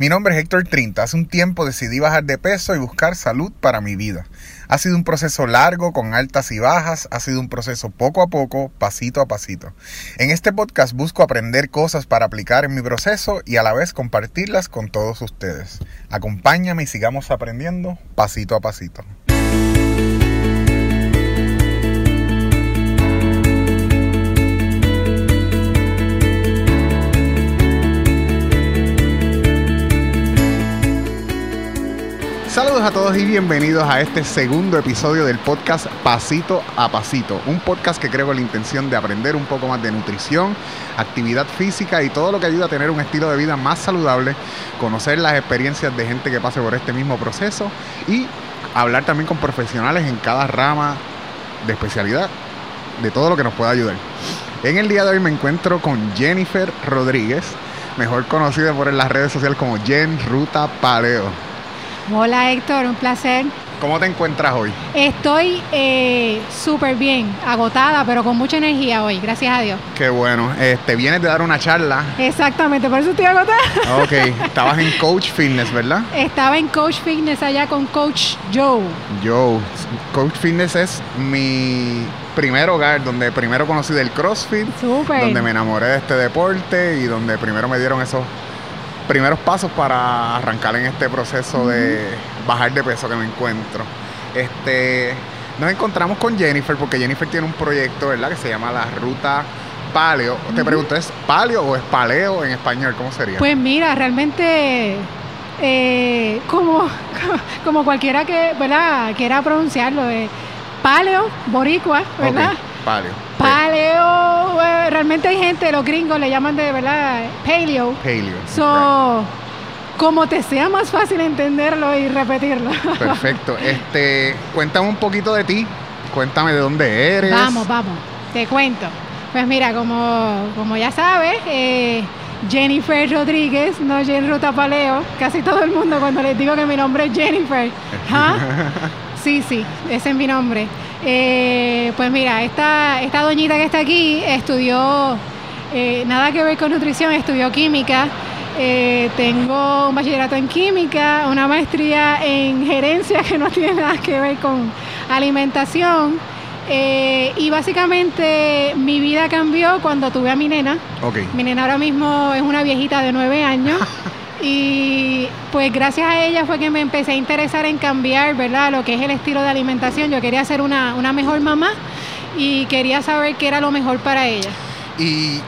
Mi nombre es Héctor Trinta. Hace un tiempo decidí bajar de peso y buscar salud para mi vida. Ha sido un proceso largo, con altas y bajas. Ha sido un proceso poco a poco, pasito a pasito. En este podcast busco aprender cosas para aplicar en mi proceso y a la vez compartirlas con todos ustedes. Acompáñame y sigamos aprendiendo pasito a pasito. Saludos a todos y bienvenidos a este segundo episodio del podcast Pasito a Pasito, un podcast que creo con la intención de aprender un poco más de nutrición, actividad física y todo lo que ayuda a tener un estilo de vida más saludable, conocer las experiencias de gente que pase por este mismo proceso y hablar también con profesionales en cada rama de especialidad de todo lo que nos pueda ayudar. En el día de hoy me encuentro con Jennifer Rodríguez, mejor conocida por las redes sociales como Jen Ruta Paleo. Hola Héctor, un placer. ¿Cómo te encuentras hoy? Estoy eh, súper bien, agotada, pero con mucha energía hoy, gracias a Dios. Qué bueno. Este, vienes de dar una charla. Exactamente, por eso estoy agotada. Ok, estabas en Coach Fitness, ¿verdad? Estaba en Coach Fitness allá con Coach Joe. Joe. Coach Fitness es mi primer hogar, donde primero conocí del CrossFit. Súper. Donde me enamoré de este deporte y donde primero me dieron esos primeros pasos para arrancar en este proceso de bajar de peso que me encuentro. Este, nos encontramos con Jennifer porque Jennifer tiene un proyecto, ¿verdad? Que se llama la Ruta Paleo. Te pregunto, ¿es paleo o es paleo en español? ¿Cómo sería? Pues mira, realmente eh, como, como cualquiera que ¿verdad? quiera pronunciarlo, eh, paleo, boricua, ¿verdad? paleo. Paleo, eh, realmente hay gente, los gringos le llaman de verdad paleo. Paleo. So, como te sea más fácil entenderlo y repetirlo. Perfecto. Este, cuéntame un poquito de ti. Cuéntame de dónde eres. Vamos, vamos. Te cuento. Pues mira, como, como ya sabes, eh, Jennifer Rodríguez, no Jen Ruta Paleo. Casi todo el mundo cuando les digo que mi nombre es Jennifer. ¿Ah? Sí, sí, ese es mi nombre. Eh, pues mira, esta, esta doñita que está aquí estudió eh, nada que ver con nutrición, estudió química. Eh, tengo un bachillerato en química, una maestría en gerencia que no tiene nada que ver con alimentación. y básicamente mi vida cambió cuando tuve a mi nena. Mi nena ahora mismo es una viejita de nueve años. Y pues gracias a ella fue que me empecé a interesar en cambiar, ¿verdad? Lo que es el estilo de alimentación. Yo quería ser una, una mejor mamá y quería saber qué era lo mejor para ella. Y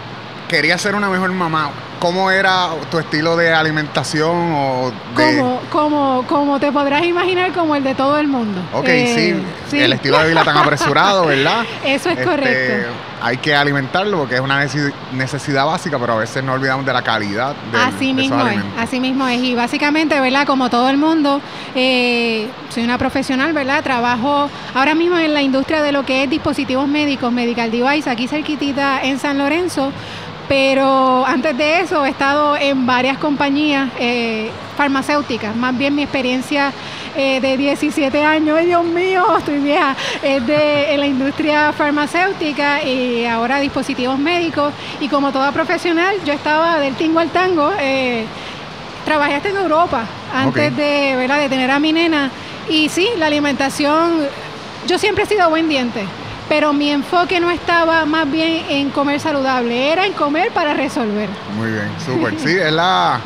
quería ser una mejor mamá. ¿Cómo era tu estilo de alimentación o Como, como, como te podrás imaginar, como el de todo el mundo. Ok, eh, sí, El estilo de vida tan apresurado, ¿verdad? Eso es correcto. Este, hay que alimentarlo porque es una necesidad básica, pero a veces no olvidamos de la calidad de Así mismo es, así mismo es. Y básicamente, ¿verdad? Como todo el mundo, eh, soy una profesional, ¿verdad? Trabajo ahora mismo en la industria de lo que es dispositivos médicos, medical device, aquí cerquitita en San Lorenzo pero antes de eso he estado en varias compañías eh, farmacéuticas, más bien mi experiencia eh, de 17 años, Dios mío, estoy vieja, es de en la industria farmacéutica y ahora dispositivos médicos. Y como toda profesional yo estaba del tingo al tango, eh, trabajé hasta en Europa antes de, ¿verdad? de tener a mi nena. Y sí, la alimentación, yo siempre he sido buen diente pero mi enfoque no estaba más bien en comer saludable, era en comer para resolver. Muy bien, súper. Sí, es la,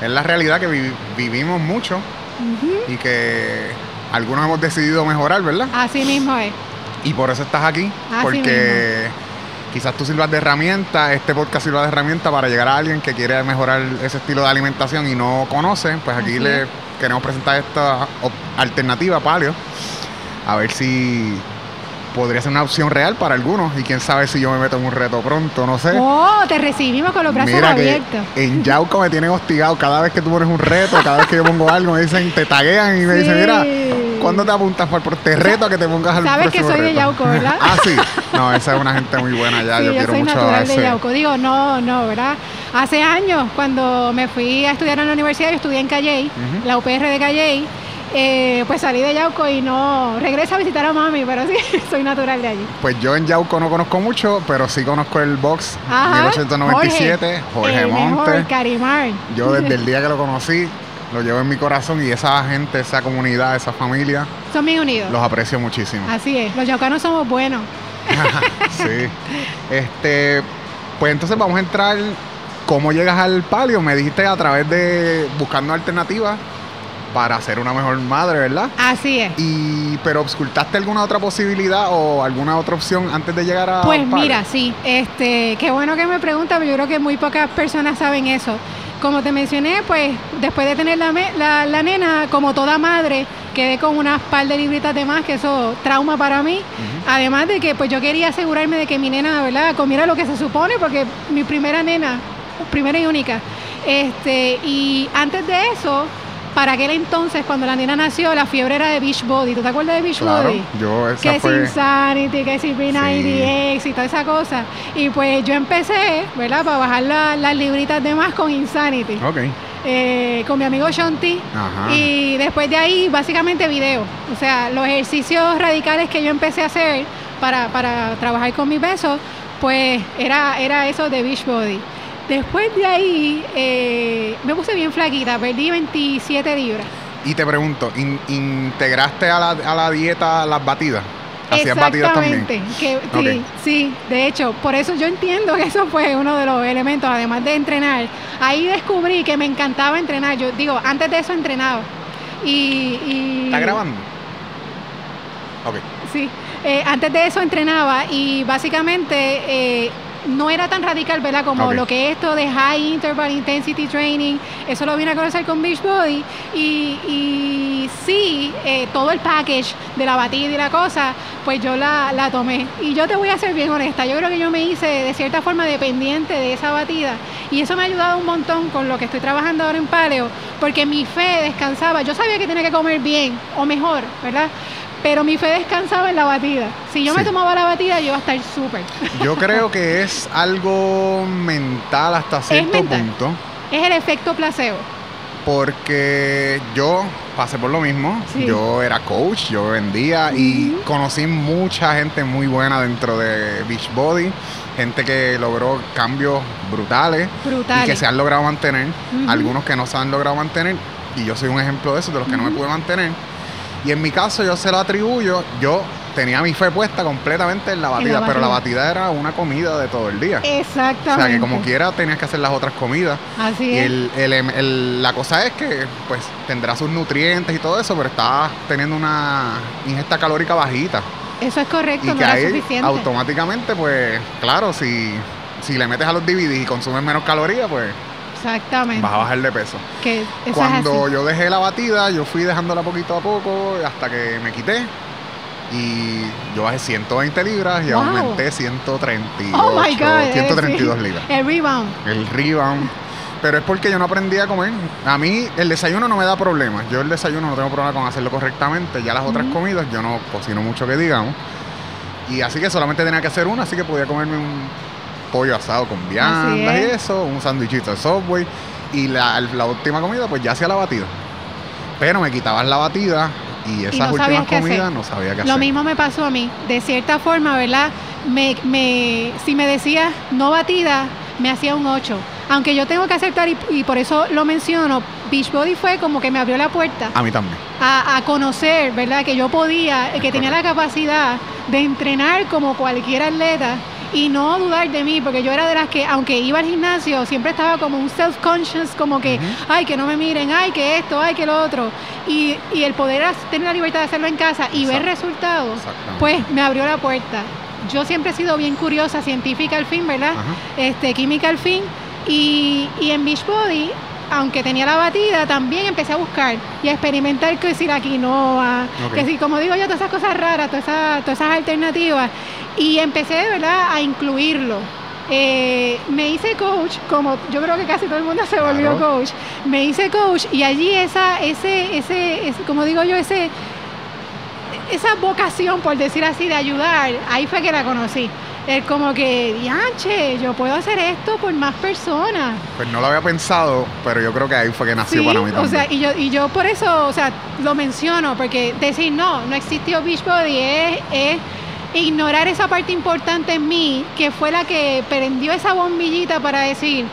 es la realidad que vivimos mucho y que algunos hemos decidido mejorar, ¿verdad? Así mismo es. Y por eso estás aquí, porque quizás tú sirvas de herramienta, este podcast sirva de herramienta para llegar a alguien que quiere mejorar ese estilo de alimentación y no conoce, pues aquí le queremos presentar esta alternativa paleo, a ver si podría ser una opción real para algunos y quién sabe si yo me meto en un reto pronto, no sé. Oh, te recibimos con los brazos Mira abiertos. en Yauco me tienen hostigado cada vez que tú pones un reto, cada vez que yo pongo algo, me dicen, te taguean y me dicen, mira, ¿cuándo te apuntas por te reto a que te pongas al Sabes que soy de Yauco, ¿verdad? ah, sí. No, esa es una gente muy buena ya, yo, quiero soy mucho natural de Yauco. Digo, no, no, ¿verdad? Hace años, cuando me fui a estudiar en la universidad, yo estudié en Calley, la UPR de Calley, eh, pues salí de Yauco y no regreso a visitar a mami, pero sí, soy natural de allí. Pues yo en Yauco no conozco mucho, pero sí conozco el box Ajá, 1897, Jorge, mejor, Monte. Carimar. Yo desde el día que lo conocí, lo llevo en mi corazón y esa gente, esa comunidad, esa familia, Son bien unidos. los aprecio muchísimo. Así es, los yaucanos somos buenos. sí. Este, pues entonces vamos a entrar. ¿Cómo llegas al palio? Me dijiste a través de buscando alternativas para ser una mejor madre, ¿verdad? Así es. Y pero ocultaste alguna otra posibilidad o alguna otra opción antes de llegar a Pues mira, sí, este, qué bueno que me preguntas, pero yo creo que muy pocas personas saben eso. Como te mencioné, pues después de tener la, la nena, como toda madre, quedé con unas par de libritas de más, que eso trauma para mí. Además de que pues yo quería asegurarme de que mi nena, ¿verdad?, comiera lo que se supone, porque mi primera nena, primera y única. Este, y antes de eso, para aquel entonces, cuando la nena nació, la fiebre era de Beachbody. ¿Tú te acuerdas de Claro, Beachbody? yo esa que fue es Insanity, que es P90X y toda esa cosa. Y pues yo empecé, ¿verdad? Para bajar la- las libritas de más con Insanity. Ok. eh, con mi amigo Shanti. Y después de ahí, básicamente video. O sea, los ejercicios radicales que yo empecé a hacer para, para trabajar con mi peso, pues era, era eso de Beachbody. Después de ahí, eh, me puse bien flaquita, perdí 27 libras. Y te pregunto, ¿in- ¿integraste a la, a la dieta las batidas? ¿Hacías batidas también? Sí, de hecho, por eso yo entiendo que eso fue uno de los elementos, además de entrenar. Ahí descubrí que me encantaba entrenar. Yo digo, antes de eso entrenaba. Y, y ¿Está grabando? Ok. Sí, eh, antes de eso entrenaba y básicamente eh, no era tan radical, ¿verdad? Como lo que es esto de High Interval Intensity Training, eso lo vine a conocer con Beachbody y, y sí, eh, todo el package de la batida y la cosa, pues yo la, la tomé. Y yo te voy a ser bien honesta, yo creo que yo me hice de cierta forma dependiente de esa batida y eso me ha ayudado un montón con lo que estoy trabajando ahora en Paleo, porque mi fe descansaba, yo sabía que tenía que comer bien o mejor, ¿verdad? Pero mi fe descansaba en la batida. Si yo me tomaba la batida, yo iba a estar súper. Yo creo que es algo mental hasta cierto mental. punto, Es el efecto placebo. porque yo pasé por lo mismo. Sí. Yo era coach, yo vendía y conocí mucha gente muy buena dentro de Beachbody, gente que logró cambios brutales Brutal. y que se han logrado mantener, algunos que no se han logrado mantener y yo soy un ejemplo de eso, de los que no me pude mantener. Y en mi caso yo se lo atribuyo, yo tenía mi fe puesta completamente en la batida, pero la batida. era una comida de todo el día. Exactamente. O sea que como quiera tenías que hacer las otras comidas. Así Y es. el, el- el- la cosa es que pues tendrá sus nutrientes y todo eso, pero estás teniendo una ingesta calórica bajita. Eso es correcto, y no que era ahí suficiente. automáticamente pues claro, si, si le metes a los DVDs y consumes menos calorías, pues Exactamente. vas a bajar de peso. Que Cuando yo dejé la batida, yo fui dejándola poquito a poco hasta que me quité. Y yo bajé 120 libras y Wow. aumenté 138, Oh my God. eh, 132 sí. libras. El rebound. El rebound. Pero es porque yo no aprendí a comer. A mí el desayuno no me da problemas. Yo el desayuno no tengo problema con hacerlo correctamente. Ya las otras comidas yo no cocino mucho que digamos. Y así que solamente tenía que hacer una, así que podía comerme un pollo asado con viandas y es. eso, un sándwichito de Subway. Y la, la última comida pues ya hacía la batida. Pero me quitaban la batida y esas no últimas comidas no sabía qué Lo hacer. mismo me pasó a mí. De cierta forma, ¿verdad? Me, me, si me decías no batida, me hacía un 8. Aunque yo tengo que aceptar, y, y por eso lo menciono, Beachbody fue como que me abrió la puerta A mí también. a, a conocer, ¿verdad? Que yo podía, que tenía la capacidad de entrenar como cualquier atleta y no dudar de mí, porque yo era de las que, aunque iba al gimnasio, siempre estaba como un self-conscious, como que, ay, que no me miren, ay, que esto, ay, que lo otro. Y, y el poder tener la libertad de hacerlo en casa y ver resultados, pues me abrió la puerta. Yo siempre he sido bien curiosa, científica al fin, ¿verdad? Este, química al fin. Y, y en Beachbody, aunque tenía la batida, también empecé a buscar y a experimentar que si la quinoa, Ok. que si, como digo yo, todas esas cosas raras, todas esas, todas esas alternativas. Y empecé de verdad a incluirlo. Eh, me hice coach, como yo creo que casi todo el mundo se volvió Claro. coach. Me hice coach y allí esa, ese, ese, ese, como digo yo, ese, esa vocación, por decir así, de ayudar, ahí fue que la conocí. Es como que, dianche, yo puedo hacer esto por más personas. Pues no lo había pensado, pero yo creo que ahí fue que nació Sí, para mí o también. sea, y yo, y yo por eso, o sea, lo menciono, porque decir no, no existió Beachbody es, es ignorar esa parte importante en mí, que fue la que prendió esa bombillita para decir,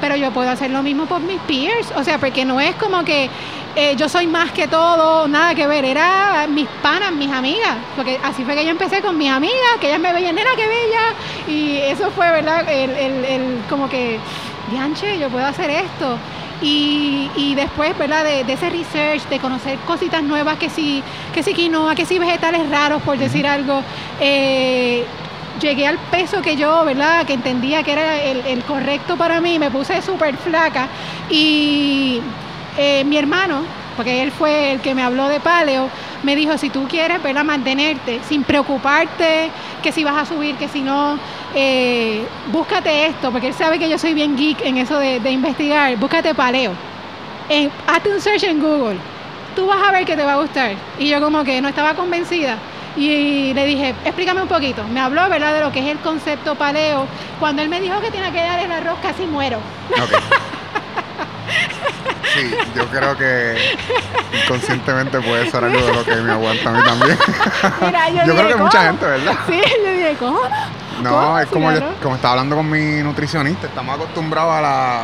pero yo puedo hacer lo mismo por mis peers, o sea, porque no es como que eh, yo soy más que todo, nada que ver, era mis panas, mis amigas, porque así fue que yo empecé con mis amigas, que ellas me veían, nena, que bella, y eso fue, ¿verdad? El, el, el como que, dianche, yo puedo hacer esto. Y, y después, ¿verdad? De, de ese research, de conocer cositas nuevas, que sí, que sí quinoa, que sí vegetales raros, por decir algo, eh, llegué al peso que yo, ¿verdad? Que entendía que era el, correcto para mí, me puse súper flaca y eh, mi hermano, porque él fue el que me habló de paleo, me dijo, si tú quieres, ¿verdad? Mantenerte sin preocuparte que si vas a subir, que si no, eh, búscate esto, porque él sabe que yo soy bien geek en eso de, investigar, búscate paleo. En, hazte un search en Google, tú vas a ver que te va a gustar. Y yo como que no estaba convencida. Y le dije, explícame un poquito. Me habló, ¿verdad?, de lo que es el concepto paleo. Cuando él me dijo que tenía que dar el arroz, casi muero. Ok. Sí, yo creo que inconscientemente puede ser algo de lo que me aguanta a mí también. Mira, yo, Yo dije, creo que mucha "¿Cómo?". gente, ¿verdad? Sí, yo dije, ¿cómo? No, ¿Cómo? es como, yo- como estaba hablando con mi nutricionista, estamos acostumbrados a la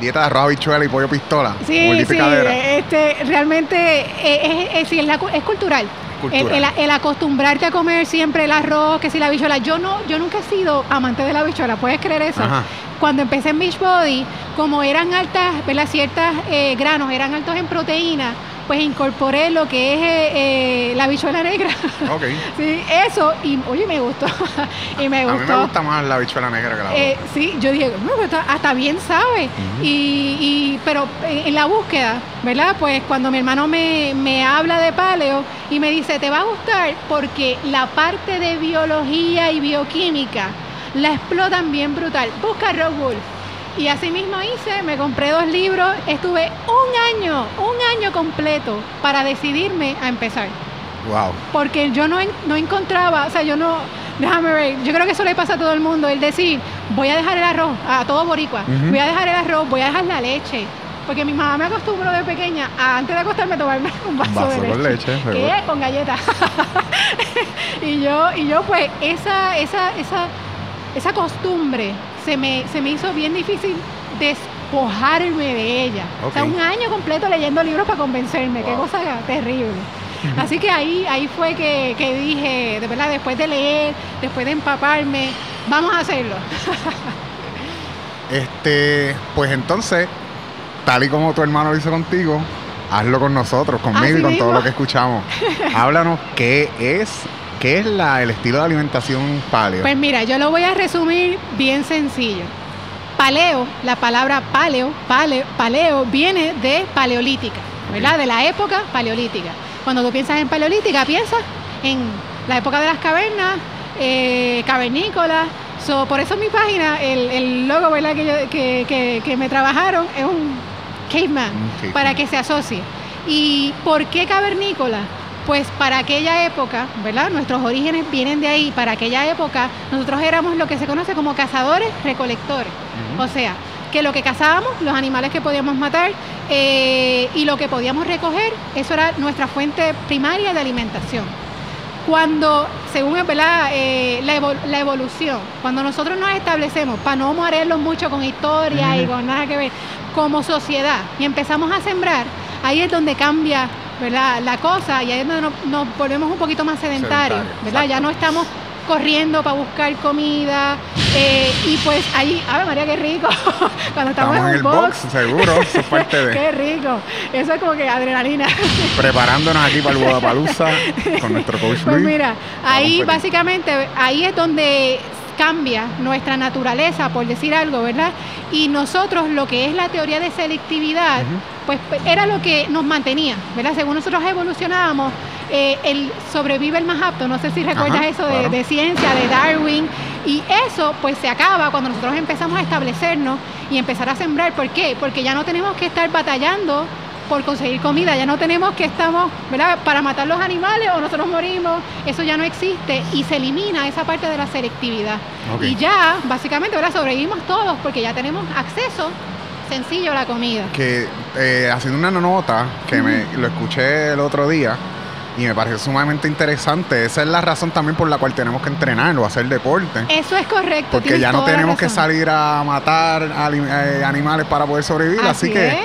dieta de arroz, habichuela y pollo pistola. Sí, sí, este, realmente eh, es, es- es es cultural. Cultural. El, el- el acostumbrarte a comer siempre el arroz, que si la habichuela. Yo no, yo nunca he sido amante de la habichuela, ¿puedes creer eso? Ajá. Cuando empecé en Beachbody, como eran altas, ¿verdad? Ciertas eh, granos eran altos en proteína, pues incorporé lo que es eh, eh, la habichuela negra. Ok. sí, eso, y oye, me gustó. y me A gustó. mí me gusta más la habichuela negra que la Eh, sí, yo dije, "No, pero está- hasta bien sabe. Y, y- pero en, en la búsqueda, ¿verdad? Pues cuando mi hermano me, me habla de paleo y me dice, te va a gustar porque la parte de biología y bioquímica la explotan bien brutal. Busca Rock Wolf. Y así mismo hice, me compré dos libros, estuve un año, un año completo para decidirme a empezar Wow. porque yo no, no encontraba, o sea, yo no, déjame ver, yo creo que eso le pasa a todo el mundo, el decir, voy a dejar el arroz, a todo boricua, Ujú. voy a dejar el arroz, voy a dejar la leche, porque mi mamá me acostumbró de pequeña a antes de acostarme tomarme un vaso, Vaso de con leche. leche, seguro. ¿Qué? Con galletas. y yo, y yo pues, esa, esa, esa, esa costumbre se me, se me hizo bien difícil despojarme de ella. O sea, un año completo leyendo libros para convencerme, qué cosa terrible. Así que ahí, ahí fue que, que dije, de verdad, después de leer, después de empaparme, vamos a hacerlo. Este, pues entonces, tal y como tu hermano lo hizo contigo, hazlo con nosotros, conmigo Así y con todo lo que escuchamos. Háblanos qué es, qué es la, el estilo de alimentación paleo. Pues mira, yo lo voy a resumir bien sencillo. Paleo, la palabra paleo, paleo, paleo viene de paleolítica, ¿verdad? De la época paleolítica. Cuando tú piensas en paleolítica, piensas en la época de las cavernas, eh, cavernícolas. So, por eso en mi página, el, el logo ¿verdad? Que, yo- que, que- que me trabajaron es un caveman, Un caveman. para que se asocie. ¿Y por qué cavernícola? Pues para aquella época, ¿verdad? Nuestros orígenes vienen de ahí. Para aquella época, nosotros éramos lo que se conoce como cazadores recolectores. O sea, que lo que cazábamos, los animales que podíamos matar eh, y lo que podíamos recoger, eso era nuestra fuente primaria de alimentación. Cuando, según. Eh, la, evol- la evolución, cuando nosotros nos establecemos, para no marearlos mucho con historia y con nada que ver, como sociedad, y empezamos a sembrar, ahí es donde cambia ¿verdad? la cosa y ahí es donde nos, nos volvemos un poquito más sedentarios, ¿verdad? Ya no estamos corriendo para buscar comida eh, y pues ahí, ¡Ave María, qué rico! Cuando estamos, Estamos en el box, seguro, eso es parte de ¡Qué rico! Eso es como que adrenalina. preparándonos aquí para el Guadapalusa con nuestro coach Pues Luis. mira, ahí básicamente, ahí es donde cambia nuestra naturaleza, por decir algo, ¿verdad? Y nosotros lo que es la teoría de selectividad. Pues era lo que nos mantenía, ¿verdad? Según nosotros evolucionábamos, eh, el sobrevive el más apto, no sé si recuerdas Ajá, eso de, claro. de ciencia, de Darwin, y eso pues se acaba cuando nosotros empezamos a establecernos y empezar a sembrar, ¿por qué? Porque ya no tenemos que estar batallando por conseguir comida. Ya no tenemos que estamos, ¿verdad? Para matar los animales o nosotros morimos. Eso ya no existe y se elimina esa parte de la selectividad. Y ya, básicamente, ¿verdad? Sobrevivimos todos porque ya tenemos acceso sencillo la comida. Que eh, haciendo una nota que me lo escuché el otro día y me pareció sumamente interesante. Esa es la razón también por la cual tenemos que entrenar o hacer deporte. Eso es correcto. Porque ya no tenemos que salir a matar eh, animales para poder sobrevivir. Así, Así que, es.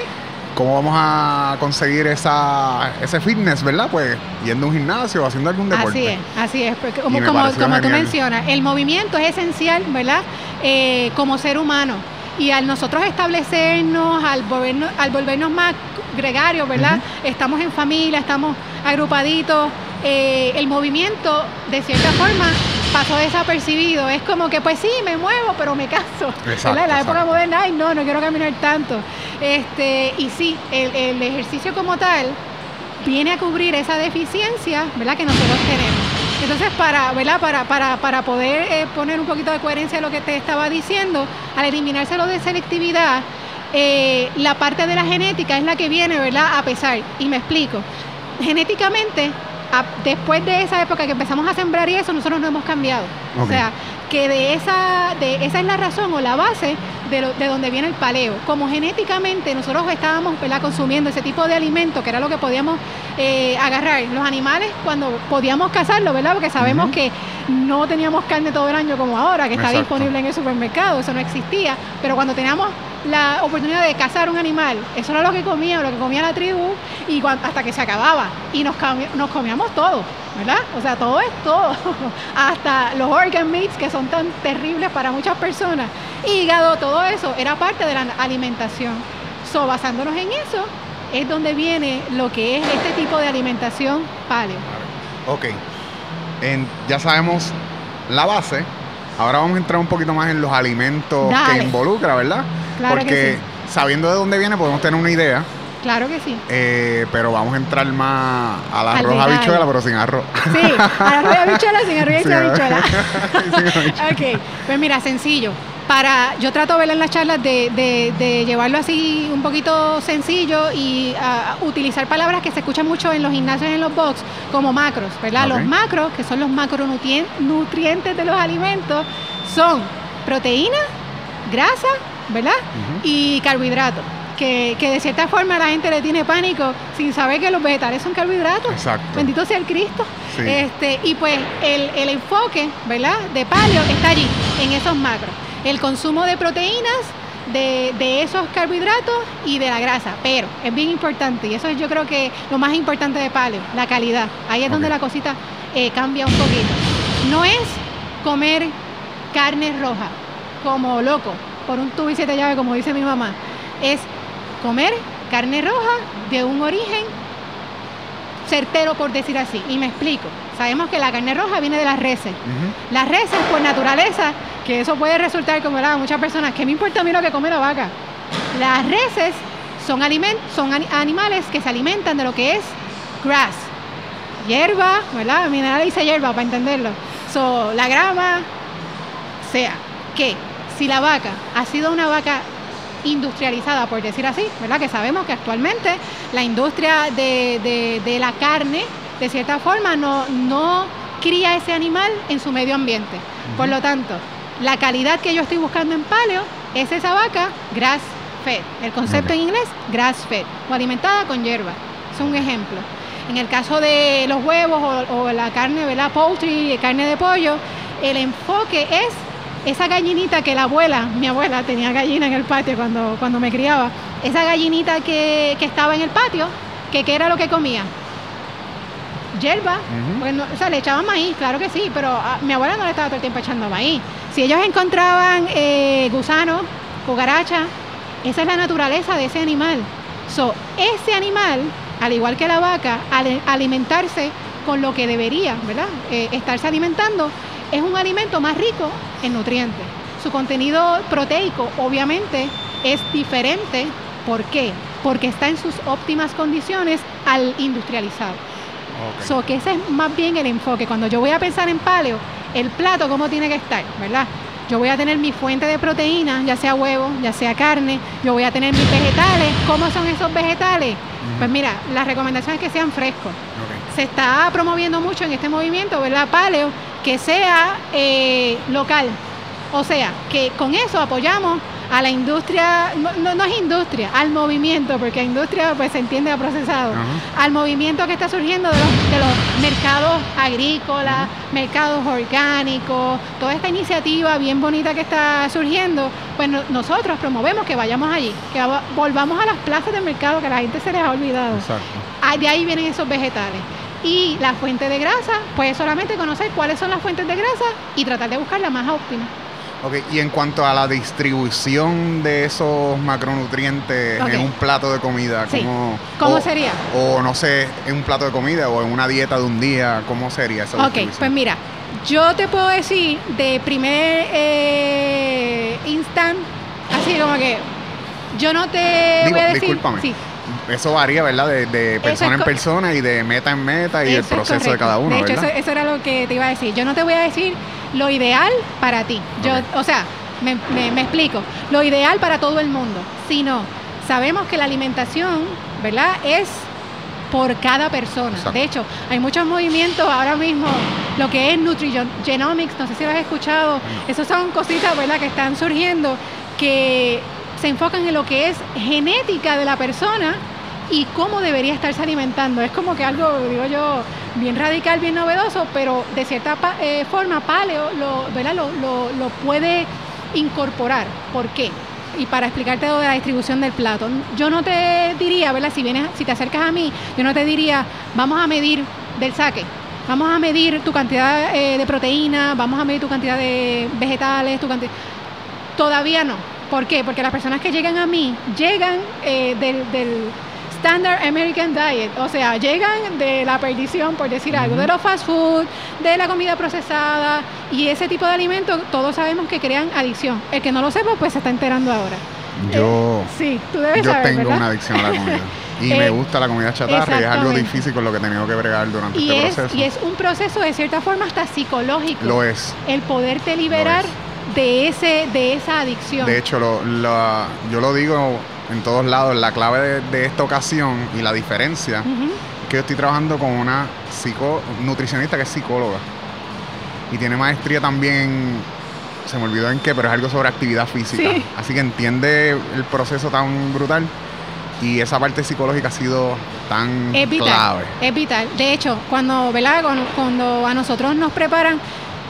¿cómo vamos a conseguir esa, ese fitness, verdad? Pues yendo a un gimnasio o haciendo algún deporte. Así es, así es. Porque como, me como, como tú mencionas, el movimiento es esencial, ¿verdad? Eh, como ser humano. Y al nosotros establecernos, al volvernos, al volvernos más gregarios, ¿verdad? Estamos en familia, estamos agrupaditos. eh, el movimiento, de cierta forma, pasó desapercibido. Es como que, pues sí, me muevo, pero me canso. Exacto. En la época exacto. moderna, ay, no, no quiero caminar tanto. Este, y sí, el, el ejercicio como tal viene a cubrir esa deficiencia, ¿verdad? Que nosotros tenemos. Entonces, para, ¿verdad? Para, para, para poder eh, poner un poquito de coherencia a lo que te estaba diciendo, al eliminarse lo de selectividad, eh, la parte de la genética es la que viene, ¿verdad? A pesar. Y me explico. Genéticamente, después de esa época que empezamos a sembrar y eso, nosotros no hemos cambiado. O sea, que de esa, de esa es la razón o la base de, lo- de donde viene el paleo. Como genéticamente nosotros estábamos ¿verdad? consumiendo ese tipo de alimento, que era lo que podíamos eh, agarrar, los animales cuando podíamos cazarlos, ¿verdad? Porque sabemos que no teníamos carne todo el año como ahora, que está Exacto. disponible en el supermercado, eso no existía, pero cuando teníamos la oportunidad de cazar un animal, eso era lo que comía, lo que comía la tribu, y hasta que se acababa, y nos, comíamos todo, ¿verdad? O sea, todo es todo, hasta los organ meats que son tan terribles para muchas personas, hígado, todo eso era parte de la alimentación. So, basándonos en eso, es donde viene lo que es este tipo de alimentación paleo. Ok. Ya sabemos la base. Ahora vamos a entrar un poquito más en los alimentos Dale. que involucra, ¿verdad? Claro que Porque sabiendo de dónde viene podemos tener una idea, Claro que sí. eh, pero vamos a entrar más al Al arroz habichuela, pero sin arroz. Sí, arroz de habichuela sin arroz arroz. habichuela. Sin habichuela. ok, pues mira, sencillo. Para, yo trato de ver en las charlas de, de- de llevarlo así un poquito sencillo y ah, utilizar palabras que se escuchan mucho en los gimnasios y en los box como macros, ¿verdad? Los macros, que son los macronutrientes de los alimentos, son proteína, grasa, ¿verdad? Y carbohidratos. Que, que de cierta forma la gente le tiene pánico sin saber que los vegetales son carbohidratos. Exacto. Bendito sea el Cristo. Sí. Este, y pues el, el enfoque, ¿verdad? De paleo está allí, en esos macros. El consumo de proteínas, de, de esos carbohidratos y de la grasa. Pero es bien importante, y eso es yo creo que lo más importante de paleo, la calidad. Ahí es donde la cosita eh, cambia un poquito. No es comer carne roja como loco, por un tubo y siete llaves, como dice mi mamá. Es comer carne roja de un origen certero, por decir así. Y me explico. Sabemos que la carne roja viene de las reses. Las reses, por naturaleza, que eso puede resultar como ¿verdad? muchas personas, que me importa a mí lo que come la vaca? Las reses son, aliment son ani- animales que se alimentan de lo que es grass, hierba, ¿verdad? Mi dice hierba para entenderlo. So, la grama, sea que si la vaca ha sido una vaca industrializada, por decir así, ¿verdad? Que sabemos que actualmente la industria de, de- de la carne, de cierta forma, no, no cría ese animal en su medio ambiente. Por lo tanto, la calidad que yo estoy buscando en paleo es esa vaca grass fed. El concepto en inglés, grass fed, o alimentada con hierba. Es un ejemplo. En el caso de los huevos o, o la carne, ¿verdad? Poultry, carne de pollo, el enfoque es esa gallinita que la abuela, mi abuela tenía gallina en el patio cuando, cuando me criaba, esa gallinita que, que estaba en el patio, que qué era lo que comía. Hierba, Ujú. pues no- o sea, le echaban maíz, claro que sí, pero a mi abuela no le estaba todo el tiempo echando maíz. Si ellos encontraban eh, gusanos, cucarachas, esa es la naturaleza de ese animal. So, ese animal, al igual que la vaca, al alimentarse con lo que debería, ¿verdad? Eh, estarse alimentando, es un alimento más rico en nutrientes. Su contenido proteico, obviamente, es diferente. ¿Por qué? Porque está en sus óptimas condiciones al industrializado. Ok. So, que ese es más bien el enfoque. Cuando yo voy a pensar en paleo, el plato cómo tiene que estar, ¿verdad? yo voy a tener mi fuente de proteína, ya sea huevo, ya sea carne, yo voy a tener mis vegetales. ¿Cómo son esos vegetales? Pues mira, la recomendación es que sean frescos. Se está promoviendo mucho en este movimiento, ¿verdad? Paleo, que sea eh, local. O sea, que con eso apoyamos a la industria, no, no, es industria, al movimiento, porque industria pues se entiende a procesado, al movimiento que está surgiendo de los, mercados agrícolas, mercados orgánicos, toda esta iniciativa bien bonita que está surgiendo, pues nosotros promovemos que vayamos allí, que volvamos a las plazas de mercado que la gente se les ha olvidado. Ah, de ahí vienen esos vegetales. Y la fuente de grasa, pues solamente conocer cuáles son las fuentes de grasa y tratar de buscar la más óptima. Ok, y en cuanto a la distribución de esos macronutrientes en un plato de comida, ¿cómo, ¿cómo sería? O no sé, en un plato de comida o en una dieta de un día, ¿cómo sería eso? Ok, pues mira, yo te puedo decir de primer eh, instant, así como que yo no te voy a decir. Discúlpame. Sí. Eso varía, ¿verdad? De, persona en persona y de meta en meta y el proceso de cada uno. De hecho, eso, eso, era lo que te iba a decir. Yo no te voy a decir lo ideal para ti. Yo, o sea, me, me, explico. Lo ideal para todo el mundo. Sino, sabemos que la alimentación, ¿verdad? Es por cada persona. De hecho, hay muchos movimientos ahora mismo, lo que es Nutrigenomics, no sé si lo has escuchado, esos son cositas, ¿verdad?, que están surgiendo que se enfocan en lo que es genética de la persona y cómo debería estarse alimentando. Es como que algo, digo yo, bien radical, bien novedoso, pero de cierta eh, forma Paleo lo, Lo, lo, puede incorporar. ¿Por qué? Y para explicarte de la distribución del plato, yo no te diría, ¿verdad? Si vienes, si te acercas a mí, yo no te diría, vamos a medir del saque, vamos a medir tu cantidad eh, de proteína, vamos a medir tu cantidad de vegetales, tu cantidad. Todavía no. ¿Por qué? Porque las personas que llegan a mí llegan eh, del, del Standard American Diet, o sea, llegan de la perdición, por decir algo, de los fast food, de la comida procesada y ese tipo de alimentos, todos sabemos que crean adicción. El que no lo sepa, pues se está enterando ahora. Yo, eh, sí, tú debes yo saber, tengo una adicción a la comida. Y me eh, gusta la comida chatarra y es algo difícil con lo que he tenido que bregar durante este proceso. Y es un proceso de cierta forma hasta psicológico. Lo es. El poderte liberar de ese de esa adicción. De hecho, lo, yo lo digo en todos lados. La clave de, esta ocasión y la diferencia es que yo estoy trabajando con una psico, nutricionista que es psicóloga y tiene maestría también, se me olvidó en qué, pero es algo sobre actividad física. Así que entiende el proceso tan brutal y esa parte psicológica ha sido tan clave. Es vital. De hecho, cuando, ¿verdad? cuando a nosotros nos preparan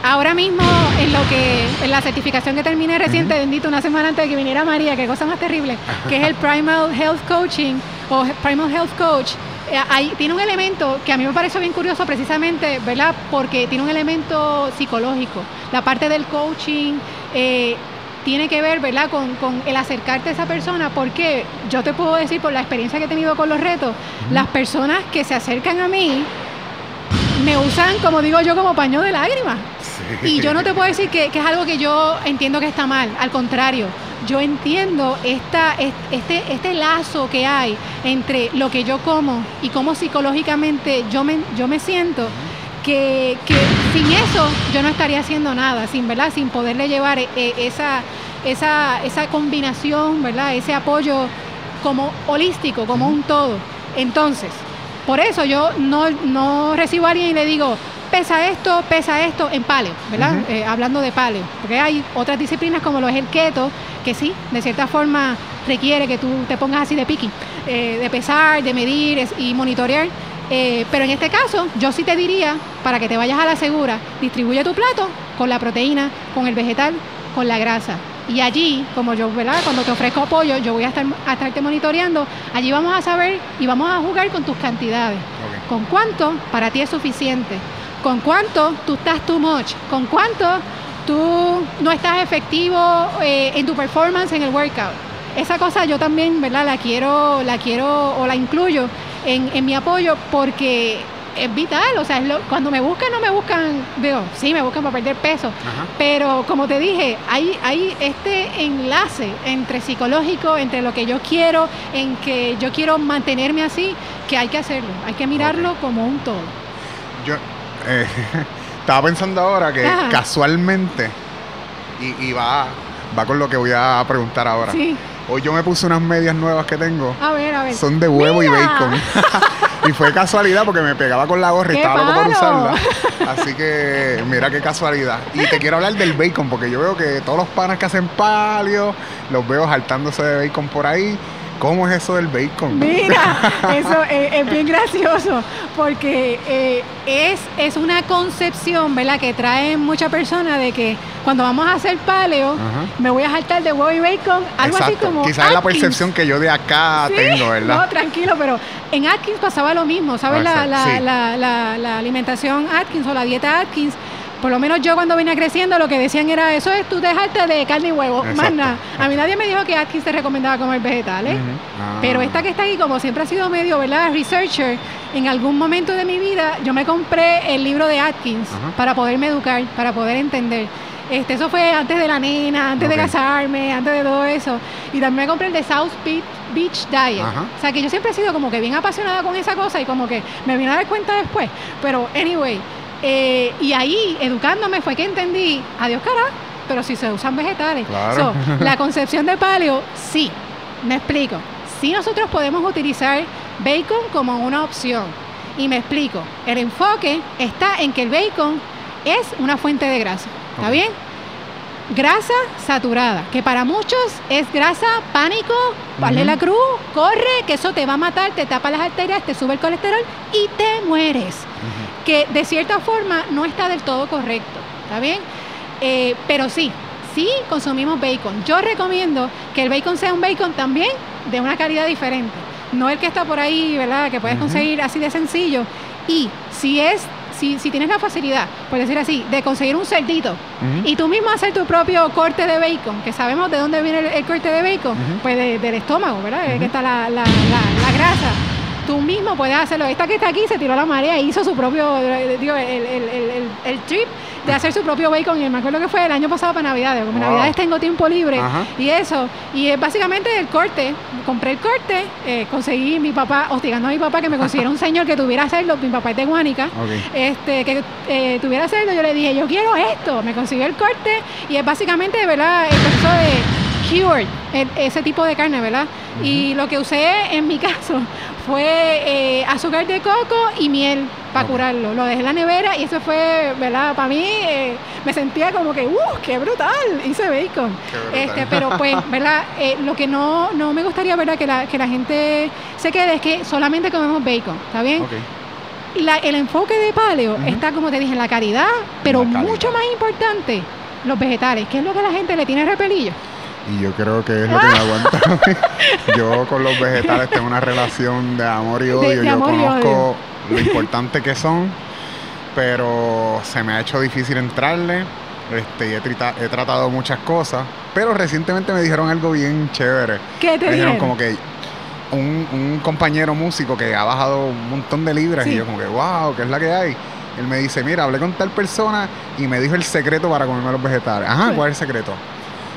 ahora mismo en lo que en la certificación que terminé reciente, bendito, una semana antes de que viniera María, qué cosa más terrible, que es el Primal Health Coaching o Primal Health Coach. Eh, tiene un elemento que a mí me parece bien curioso precisamente, ¿verdad? Porque tiene un elemento psicológico. La parte del coaching eh, tiene que ver, ¿verdad? Con, con, el acercarte a esa persona, porque yo te puedo decir por la experiencia que he tenido con los retos, las personas que se acercan a mí me usan, como digo yo, como paño de lágrimas. Y yo no te puedo decir que, es algo que yo entiendo que está mal, al contrario, yo entiendo esta, este, este lazo que hay entre lo que yo como y cómo psicológicamente yo me, yo me siento, que, sin eso yo no estaría haciendo nada, sin, ¿verdad? sin poderle llevar eh, esa, esa, esa combinación, ¿verdad? ese apoyo como holístico, como un todo. Entonces, por eso yo no, no recibo a alguien y le digo, pesa esto, pesa esto en paleo, ¿verdad? Eh, hablando de paleo, porque hay otras disciplinas como lo es el keto, que sí, de cierta forma requiere que tú te pongas así de piqui, eh, de pesar, de medir y monitorear. Eh, pero en este caso, yo sí te diría, para que te vayas a la segura, distribuye tu plato con la proteína, con el vegetal, con la grasa. Y allí, como yo, ¿verdad? Cuando te ofrezco apoyo, yo voy a, estar, a estarte monitoreando. Allí vamos a saber y vamos a jugar con tus cantidades. Con cuánto para ti es suficiente con cuánto tú estás too much, con cuánto tú no estás efectivo eh, en tu performance en el workout. Esa cosa yo también, ¿verdad? La quiero, la quiero o la incluyo en, mi apoyo porque es vital, o sea, cuando me buscan no me buscan, digo, sí, me buscan para perder peso, pero como te dije, hay, hay este enlace entre psicológico, entre lo que yo quiero, en que yo quiero mantenerme así, que hay que hacerlo, hay que mirarlo como un todo. Yo, eh, estaba pensando ahora que casualmente Y, y va, va con lo que voy a preguntar ahora. Sí. Hoy yo me puse unas medias nuevas que tengo. A ver, a ver. Son de huevo y bacon. y fue casualidad porque me pegaba con la gorra y ¡Qué estaba loco por usarla. Así que mira qué casualidad. Y te quiero hablar del bacon porque yo veo que todos los panas que hacen palio los veo saltándose de bacon por ahí. ¿Cómo es eso del bacon? Mira, eso es, es bien gracioso porque eh, es, es una concepción, ¿verdad? Que traen muchas personas de que cuando vamos a hacer paleo, me voy a saltar de huevo y bacon, algo así Exacto. como. Quizás es la percepción que yo de acá Sí, tengo, No, ¿verdad? tranquilo, pero en Atkins pasaba lo mismo, ¿sabes? La, exacto, la, sí. la, la, la alimentación Atkins o la dieta Atkins. Por lo menos yo cuando venía creciendo lo que decían era eso es tú dejarte de carne y huevo, más nada. A mí nadie me dijo que Atkins te recomendaba comer vegetales. Ujú. Ah. Pero esta que está aquí, como siempre ha sido medio, ¿verdad? Researcher, en algún momento de mi vida yo me compré el libro de Atkins Ajá. para poderme educar, para poder entender. Este, eso fue antes de la nena, antes de casarme, antes de todo eso. Y también me compré el de South Beach, Beach Diet. Ajá. O sea que yo siempre he sido como que bien apasionada con esa cosa y como que me vine a dar cuenta después. Pero, anyway, eh, y ahí, educándome, fue que entendí, adiós cara, pero si se usan vegetales. Claro. So, la concepción de paleo, sí, me explico. Sí nosotros podemos utilizar bacon como una opción. Y me explico. El enfoque está en que el bacon es una fuente de grasa. ¿Está bien? Grasa saturada, que para muchos es grasa pánico, vale la cruz, corre, que eso te va a matar, te tapa las arterias, te sube el colesterol y te mueres. Que de cierta forma no está del todo correcto, ¿está bien? Eh, pero sí, sí consumimos bacon. Yo recomiendo que el bacon sea un bacon también de una calidad diferente, no el que está por ahí, ¿verdad? Que puedes conseguir así de sencillo. Y si es, si, si tienes la facilidad, por decir así, de conseguir un cerdito y tú mismo hacer tu propio corte de bacon, que sabemos de dónde viene el, el corte de bacon, pues de- del estómago, ¿verdad? Que está la, la- la- la grasa. Tú mismo puedes hacerlo. Esta que está aquí se tiró la marea y hizo su propio, digo, el, el- el- el- trip de hacer su propio bacon. Y me acuerdo que fue el año pasado para Navidades. Como Wow. Navidades tengo tiempo libre Ajá. y eso. Y es básicamente el corte. Compré el corte, eh, conseguí mi papá, hostigando a mi papá que me consiguiera un señor que tuviera cerdo. Mi papá es de Guánica este, que eh, tuviera cerdo, yo le dije, yo quiero esto, me consiguió el corte y es básicamente, ¿verdad? El proceso de cured, el- ese tipo de carne, ¿verdad? Y lo que usé en mi caso fue eh, azúcar de coco y miel para curarlo. Lo dejé en la nevera y eso fue, ¿verdad? Para mí eh, me sentía como que, ¡uh, qué brutal! Hice bacon. Brutal. Este, pero pues, ¿verdad? Eh, lo que no, no me gustaría, ¿verdad? Que la, que la gente se quede es que solamente comemos bacon, ¿está bien? Ok. La- el enfoque de paleo está, como te dije, en la caridad, pero La calidad. mucho más importante, los vegetales, que es lo que la gente le tiene repelillo. Y yo creo que es lo que me aguanta. yo con los vegetales tengo una relación de amor y odio. de yo conozco lo importante que son, pero se me ha hecho difícil entrarle. Este, y he, trita- he tratado muchas cosas, pero recientemente me dijeron algo bien chévere. ¿Qué te Me dijeron como que un, un compañero músico que ha bajado un montón de libras y yo como que, wow, ¿qué es la que hay? Él me dice, mira, hablé con tal persona y me dijo el secreto para comerme los vegetales. Ajá, Sí. ¿cuál es el secreto?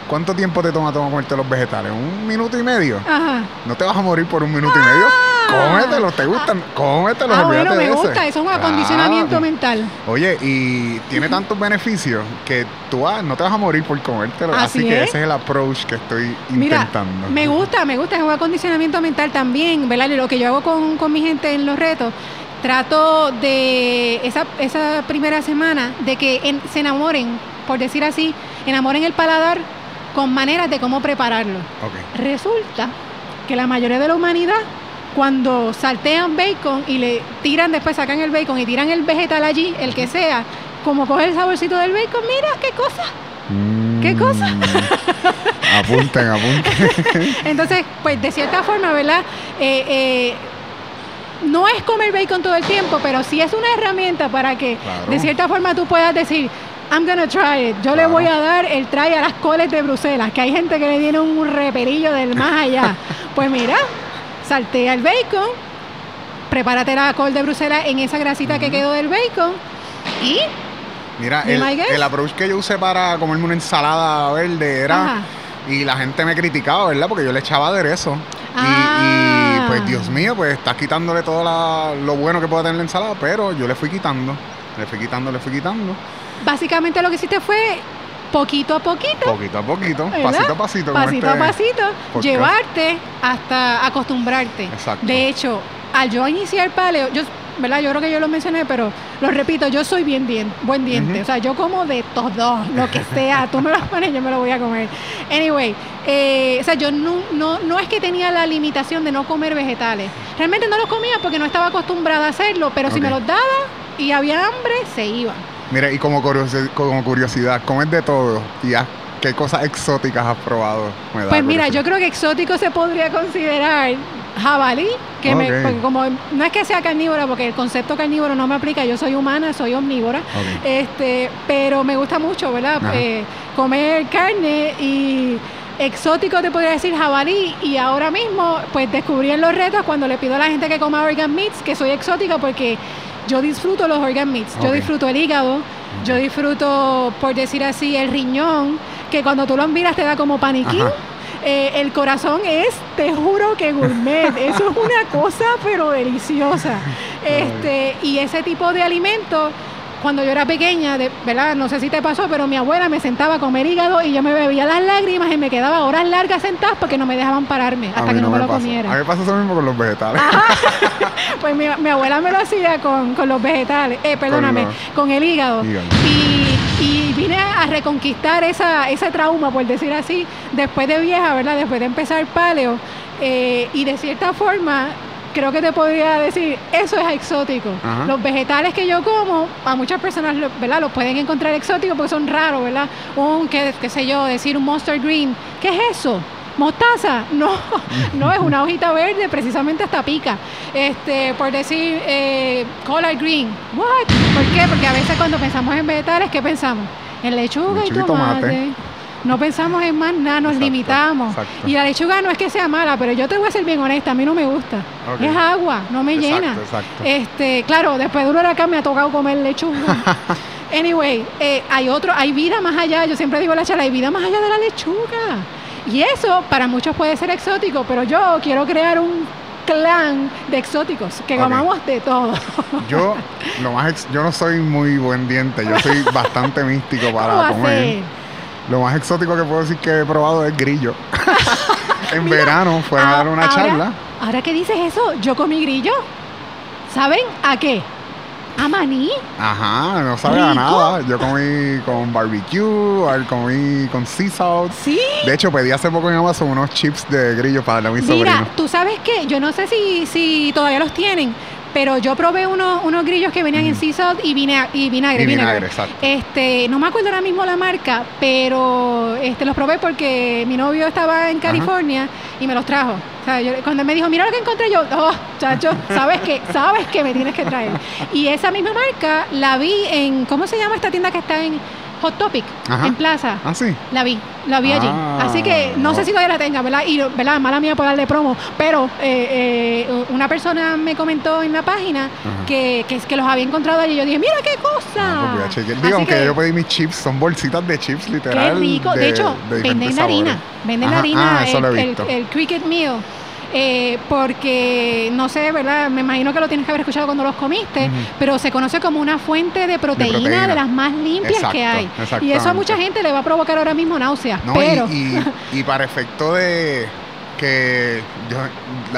¿Cuánto tiempo te toma toma comerte los vegetales? ¿Un minuto y medio? Ajo. ¿No te vas a morir por un minuto y medio? Cómetelos, ¿te gustan? Cómetelos, Ah, bueno, me gusta, eso es un acondicionamiento mental. Oye, y tiene tantos beneficios que tú no te vas a morir por comértelo. Así, Así que es. ese es el approach que estoy Mira, intentando. me gusta, me gusta, es un acondicionamiento mental también, ¿verdad? Y Lo que yo hago con, con mi gente en los retos, trato de esa, esa primera semana de que en- se enamoren, por decir así, enamoren el paladar con maneras de cómo prepararlo. Resulta que la mayoría de la humanidad, cuando saltean bacon y le tiran, después sacan el bacon y tiran el vegetal allí, el que sea, como coge el saborcito del bacon, mira qué cosa. ¿Qué cosa? Mm. apunten, apunten. Entonces, pues de cierta forma, ¿verdad? Eh, eh, no es comer bacon todo el tiempo, pero sí es una herramienta para que Claro. de cierta forma tú puedas decir, I'm gonna try it. Yo le voy a dar el try a las coles de Bruselas, que hay gente que le tiene un repelillo del más allá. pues mira, saltea el bacon, prepárate la col de Bruselas en esa grasita que quedó del bacon y Mira, el, el approach que yo usé para comerme una ensalada verde era. Ajá. Y la gente me criticaba, ¿verdad? Porque yo le echaba aderezo. Y- Ah. Y, pues, Dios mío, pues estás quitándole todo la- lo bueno que puede tener la ensalada, pero yo le fui quitando, le fui quitando, le fui quitando. Básicamente lo que hiciste fue poquito a poquito. Poquito a poquito, ¿verdad? pasito a pasito. Pasito a este pasito, podcast. llevarte hasta acostumbrarte. Exacto. De hecho, al yo iniciar paleo, yo, ¿verdad? Yo creo que yo lo mencioné, pero lo repito, yo soy bien, bien, buen diente. O sea, yo como de todo, lo que sea. Tú me lo pones, yo me lo voy a comer. Anyway, eh, o sea, yo no, no, no es que tenía la limitación de no comer vegetales. Realmente no los comía porque no estaba acostumbrada a hacerlo, pero si me los daba y había hambre, se iba. Mira, y como, curiosi- como curiosidad, comes de todo. ¿Y has- qué cosas exóticas has probado? Me da Pues mira, curiosidad. yo creo que exótico se podría considerar jabalí, que me, como no es que sea carnívora, porque el concepto carnívoro no me aplica, yo soy humana, soy omnívora, este, pero me gusta mucho, ¿verdad? Eh, comer carne y exótico te podría decir jabalí y ahora mismo pues descubrí en los retos cuando le pido a la gente que coma organ meats que soy exótica porque yo disfruto los organ meats, yo disfruto el hígado, yo disfruto por decir así el riñón, que cuando tú lo miras te da como paniquín. Eh, el corazón es, te juro que gourmet, eso es una cosa pero deliciosa. Este, y ese tipo de alimento, cuando yo era pequeña, de, ¿verdad? No sé si te pasó, pero mi abuela me sentaba a comer hígado y yo me bebía las lágrimas y me quedaba horas largas sentada porque no me dejaban pararme hasta que no, me lo pasa. A mí comiera. me pasa eso mismo con los vegetales. Pues mi, mi abuela me lo hacía con, con los vegetales, eh, perdóname, con, el hígado. Hígado. Y, y vine a reconquistar esa, ese trauma, por decir así, después de vieja, ¿verdad? Después de empezar paleo. eh, y de cierta forma, creo que te podría decir, eso es exótico. Ajá. Los vegetales que yo como, a muchas personas, ¿verdad? Los pueden encontrar exóticos porque son raros, ¿verdad? Un, qué, qué sé yo, decir un monster green. ¿Qué es eso? ¿Mostaza? No, no, es una hojita verde, precisamente hasta pica. Este, por decir, eh, collard green. ¿What? ¿Por qué? Porque a veces cuando pensamos en vegetales, ¿qué pensamos? En lechuga y Lechuga y tomate. tomate. No pensamos en más nada, nos Exacto, limitamos. exacto. Y la lechuga no es que sea mala, pero yo te voy a ser bien honesta, a mí no me gusta. Es agua, no me Exacto, llena. Este, claro, después de un huracán me ha tocado comer lechuga. anyway, eh, hay otro, hay vida más allá. Yo siempre digo la charla, hay vida más allá de la lechuga. Y eso para muchos puede ser exótico, pero yo quiero crear un clan de exóticos que Ok. comamos de todo. Yo, lo más ex- yo no soy muy buen diente, yo soy bastante místico ¿Cómo para a comer. Lo más exótico que puedo decir que he probado es grillo. en Mira, verano fueron a dar una ahora- charla. Ahora que dices eso, yo comí grillo. ¿Saben a qué? A maní. Ajá, no sabe a Rico. nada. Yo comí con barbecue, comí con sea salt. Sí. De hecho, pedí hace poco en Amazon unos chips de grillo para mi Mira, sobrino. tú sabes que yo no sé si, si todavía los tienen, pero yo probé unos, unos grillos que venían en sea salt y, vina- y vinagre. Y vinagre, exacto. Este, no me acuerdo ahora mismo la marca, pero este, los probé porque mi novio estaba en California y me los trajo. Yo- cuando me dijo, mira lo que encontré, yo, oh, chacho, sabes que, sabes que me tienes que traer. Y esa misma marca la vi en, ¿cómo se llama esta tienda que está en Hot Topic, Ajá. en Plaza? Ah, sí. La vi, la vi allí. Ah, Así que no sé si todavía la tenga, ¿verdad? Y, ¿verdad? Mala mía por darle promo. Pero eh, eh, una persona me comentó en la página que, que, que los había encontrado allí. Yo dije, mira qué cosa. Pues. Así Digo, aunque que, yo pedí mis chips, son bolsitas de chips Qué literal. rico. De, hecho, de venden la harina. Venden la harina, ah, el cricket meal. Eh, porque no sé, ¿verdad? Me imagino que lo tienes que haber escuchado cuando los comiste, pero se conoce como una fuente de proteína de, proteína. las más limpias que hay. Y eso a mucha gente le va a provocar ahora mismo náuseas. No, pero y, y, y para efecto de que yo,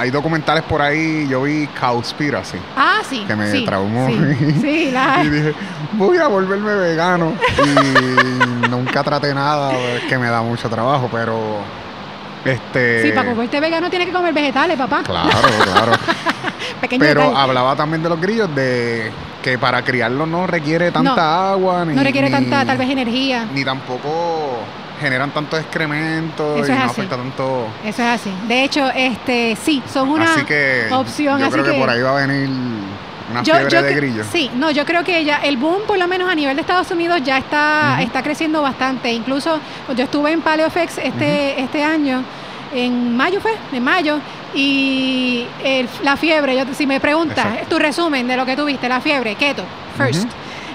hay documentales por ahí, yo vi Cowspiracy. Ah, sí. que me sí, traumó. Sí, sí, la- Y dije, voy a volverme vegano. Y nunca traté nada, es que me da mucho trabajo, pero este sí, para volverte vegano tienes que comer vegetales, papá. Claro, claro. Pequeño Pero detalle. hablaba también de los grillos de que para criarlos no requiere tanta agua ni no requiere ni- tanta, tal vez, energía. ni tampoco generan tanto excremento Eso y no afecta tanto. Eso es así. De hecho, este, sí, son una así que opción. yo así creo que, que por ahí va a venir una yo, fiebre yo de grillos. Sí, no, yo creo que ya el boom, por lo menos a nivel de Estados Unidos, ya está, está creciendo bastante. Incluso yo estuve en PaleoFex este, este año, en mayo fue, en mayo, y el- la fiebre, yo, si me preguntas, Exacto. tu resumen de lo que tuviste, la fiebre, keto, first.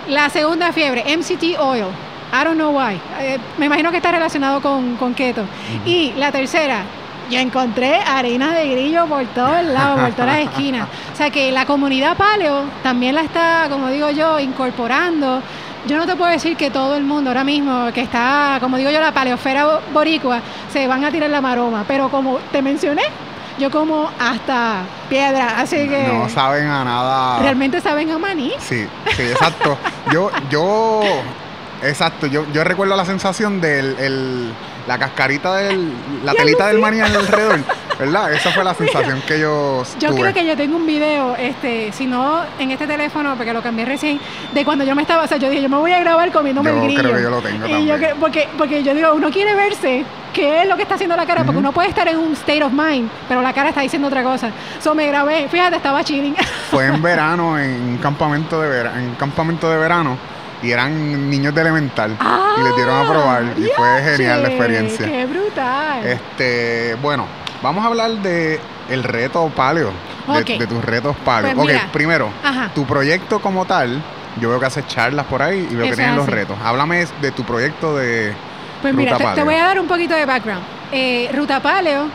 La segunda fiebre, MCT oil. I don't know why. Eh, me imagino que está relacionado con, con keto. Y la tercera, yo encontré harina de grillo por todos lados, por todas las esquinas. O sea que la comunidad paleo también la está, como digo yo, incorporando yo no te puedo decir que todo el mundo ahora mismo que está, como digo yo, la paleosfera bo- boricua, se van a tirar la maroma, pero como te mencioné, yo como hasta piedra, así que No saben a nada. realmente saben a maní. Sí, sí, exacto. yo, yo, exacto, yo, yo recuerdo la sensación del, el- la cascarita del, la telita del maní alrededor, ¿verdad? Esa fue la sensación que yo Yo tuve. creo que yo tengo un video, este, si no en este teléfono, porque lo cambié recién, de cuando yo me estaba, o sea, yo dije, yo me voy a grabar comiéndome Yo el grillo. creo que yo lo tengo y también. yo creo- porque, porque yo digo, uno quiere verse qué es lo que está haciendo la cara, porque Ujú. uno puede estar en un state of mind, pero la cara está diciendo otra cosa. So me grabé, fíjate, estaba chilling. Fue en verano, en un campamento de verano, en un campamento de verano, y eran niños de elemental. y les dieron a probar. Y fue genial la experiencia. ¡Qué brutal! Este, bueno, vamos a hablar de el reto paleo. De, Ok. de tus retos paleo. Pues ok, mira. primero, Ajá. tu proyecto como tal, yo veo que haces charlas por ahí y veo Eso que tienes los retos. Háblame de tu proyecto de Pues mira, Ruta te, te Paleo. voy a dar un poquito de background. Eh, Ruta Paleo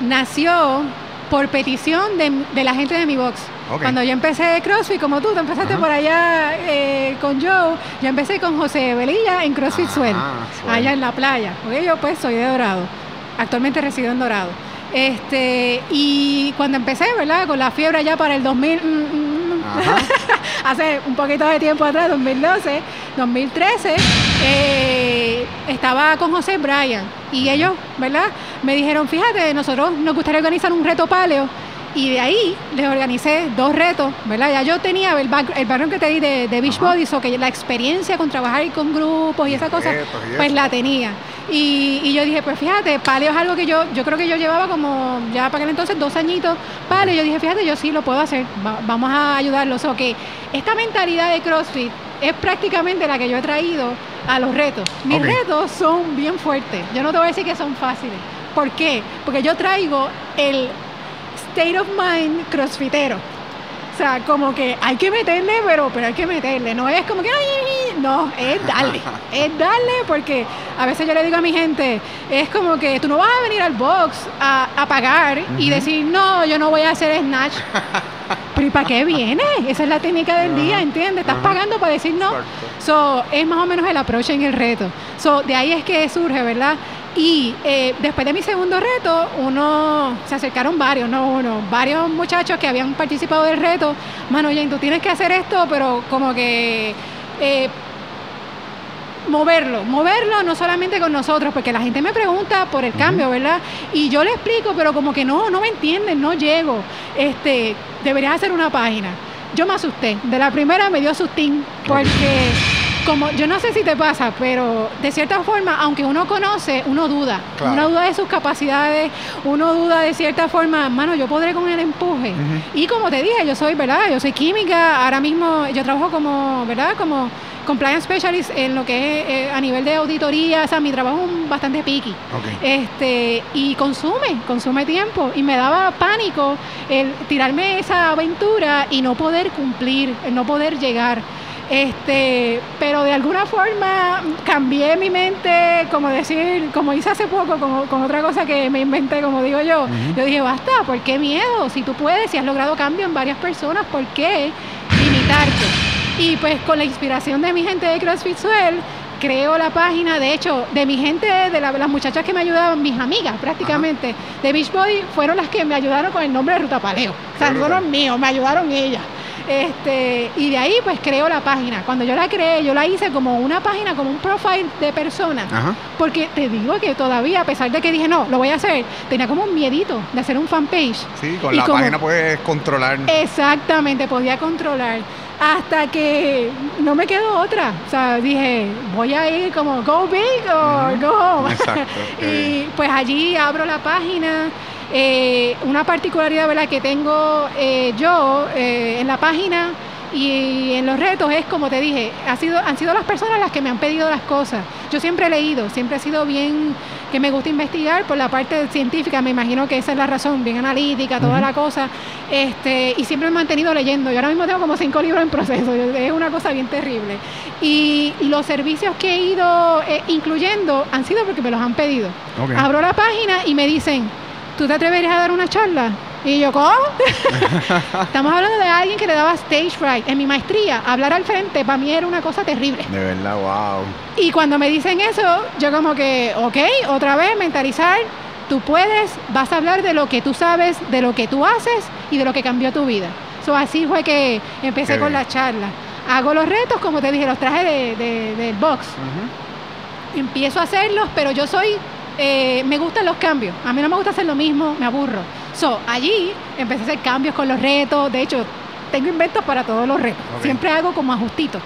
nació por petición de, de la gente de mi box. Cuando yo empecé CrossFit, como tú, te empezaste Ajá. por allá eh, con Joe, yo empecé con José Velilla en CrossFit Ah, Suel, Suel. allá en la playa, porque yo pues soy de Dorado, actualmente resido en Dorado. Este, y cuando empecé, ¿verdad? Con la fiebre allá para el 2000, mm, mm, Ajá. hace un poquito de tiempo atrás, 2012, 2013, eh, estaba con José Bryan y ellos, ¿verdad? Me dijeron, fíjate, nosotros nos gustaría organizar un reto paleo y de ahí les organicé dos retos, ¿verdad? Ya yo tenía el, back- el background que te di de, de Beachbody, so que la experiencia con trabajar con grupos y esa cosa, Retos y pues la tenía. Y, y yo dije, pues fíjate, paleo es algo que yo, yo creo que yo llevaba como, ya para aquel entonces, dos añitos paleo. Yo dije, fíjate, yo sí lo puedo hacer, va- vamos a ayudarlos. O que esta mentalidad de CrossFit es prácticamente la que yo he traído a los retos. Mis retos son bien fuertes. Yo no te voy a decir que son fáciles. ¿Por qué? Porque yo traigo el state of mind crossfitero. O sea, como que hay que meterle, pero, pero hay que meterle. No es como que, no, es darle. es darle porque a veces yo le digo a mi gente, es como que tú no vas a venir al box a, a pagar y Ujú. decir, no, yo no voy a hacer snatch. pero ¿y para qué viene? Esa es la técnica del Ajá, día, ¿entiendes? Estás ajá. pagando para decir no. Exacto. So, es más o menos el approach en el reto. So, de ahí es que surge, ¿verdad? Y eh, después de mi segundo reto, uno, se acercaron varios, no uno, varios muchachos que habían participado del reto. Mano, Jane, tú tienes que hacer esto, pero como que eh, moverlo, moverlo no solamente con nosotros, porque la gente me pregunta por el cambio, ¿verdad? Y yo le explico, pero como que no, no me entienden, no llego. Este, deberías hacer una página. Yo me asusté. De la primera me dio sustín, porque como yo no sé si te pasa, pero de cierta forma, aunque uno conoce, uno duda. Claro. Uno duda de sus capacidades, uno duda de cierta forma, mano, yo podré con el empuje. Y como te dije, yo soy, ¿verdad? Yo soy química, ahora mismo yo trabajo como, ¿verdad? Como compliance specialist en lo que es eh, a nivel de auditoría, o sea, mi trabajo es bastante. Ok. Este, y consume, consume tiempo. Y me daba pánico el tirarme esa aventura y no poder cumplir, el no poder llegar. Este, pero de alguna forma cambié mi mente, como decir, como hice hace poco con, con otra cosa que me inventé, como digo yo. Yo dije, basta, ¿por qué miedo? Si tú puedes, si has logrado cambio en varias personas, ¿por qué limitarte? Y pues con la inspiración de mi gente de CrossFit Suel, creo la página, de hecho, de mi gente, de la- las muchachas que me ayudaban, mis amigas prácticamente, de Beachbody, fueron las que me ayudaron con el nombre de Ruta Paleo. O sea, no fueron míos, me ayudaron ellas. Este, y de ahí pues creo la página. Cuando yo la creé, yo la hice como una página, como un profile de persona. Ajá. Porque te digo que todavía, a pesar de que dije, no, lo voy a hacer, tenía como un miedito de hacer un fanpage. Sí, con Y la como- página puedes controlar. Exactamente, podía controlar. Hasta que no me quedó otra. O sea, dije, voy a ir como go big o go home. Exacto, y pues allí abro la página. Eh, una particularidad ¿verdad? que tengo eh, yo eh, en la página y en los retos es como te dije, ha sido, han sido las personas las que me han pedido las cosas. Yo siempre he leído, siempre he sido bien, que me gusta investigar por la parte científica, me imagino que esa es la razón, bien analítica, toda la cosa, este, y siempre me he mantenido leyendo. Yo ahora mismo tengo como cinco libros en proceso, es una cosa bien terrible. Y, los servicios que he ido incluyendo han sido porque me los han pedido. Abro la página y me dicen, ¿tú te atreverías a dar una charla? Y yo, ¿cómo? Estamos hablando de alguien que le daba stage fright. En mi maestría, hablar al frente para mí era una cosa terrible. De verdad, wow. Y cuando me dicen eso, yo como que, ok, otra vez mentalizar, tú puedes, vas a hablar de lo que tú sabes, de lo que tú haces y de lo que cambió tu vida. So, así fue que empecé Qué con bien. la charla. Hago los retos, como te dije, los trajes de, de- del box. Empiezo a hacerlos, pero yo soy, eh, me gustan los cambios. A mí no me gusta hacer lo mismo, me aburro. So, allí empecé a hacer cambios con los retos. De hecho, tengo inventos para todos los retos. Siempre hago como ajustitos.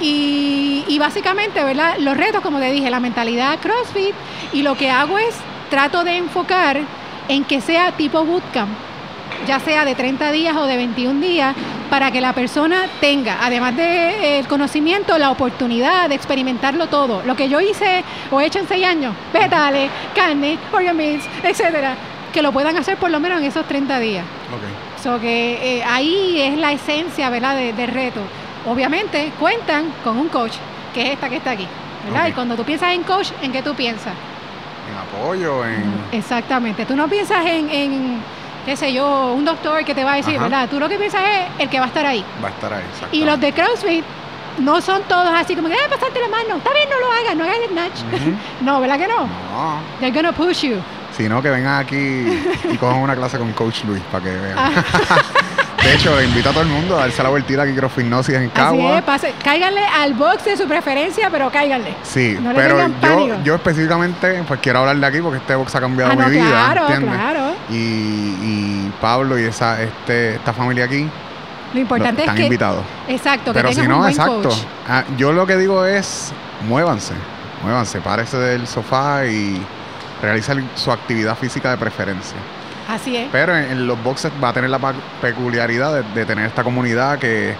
Y, y básicamente, ¿verdad? Los retos, como te dije, la mentalidad CrossFit. Y lo que hago es, trato de enfocar en que sea tipo bootcamp ya sea de 30 días o de 21 días, para que la persona tenga, además del conocimiento, la oportunidad de experimentarlo todo. Lo que yo hice o he hecho en 6 años, vegetales, carne, organ meats, etcétera, que lo puedan hacer por lo menos en esos 30 días. Ok. So que eh, ahí es la esencia, ¿verdad?, de- del reto. Obviamente cuentan con un coach, que es esta que está aquí, ¿verdad? Y cuando tú piensas en coach, ¿en qué tú piensas? En apoyo, en. Exactamente. Tú no piensas en, en, qué sé yo, un doctor que te va a decir, Ajá. ¿verdad? Tú lo que piensas es el que va a estar ahí. Va a estar ahí, exacto. Y los de CrossFit no son todos así como que, eh, pasarte la mano. Está bien, no lo hagas, no hagas el snatch. No, ¿verdad que no? No. They're gonna push you. Sino que vengan aquí y cojan una clase con Coach Luis para que vean. Ah. De hecho, invito a todo el mundo a darse la vueltita aquí CrossFitnosis en Así Cagua. es, pase, cáiganle al box de su preferencia, pero cáiganle. Sí, No pero yo, yo específicamente pues quiero hablar de aquí porque este box ha cambiado Ah, no, mi vida, claro, ¿entiendes? claro. Y Pablo y esa este esta familia aquí Lo importante lo- es que, invitados. exacto, Pero si no, un buen exacto. coach. Ah, yo lo que digo es muévanse, muévanse, párese del sofá y realicen su actividad física de preferencia. Así es. Pero en, en los boxes va a tener la peculiaridad de, de tener esta comunidad que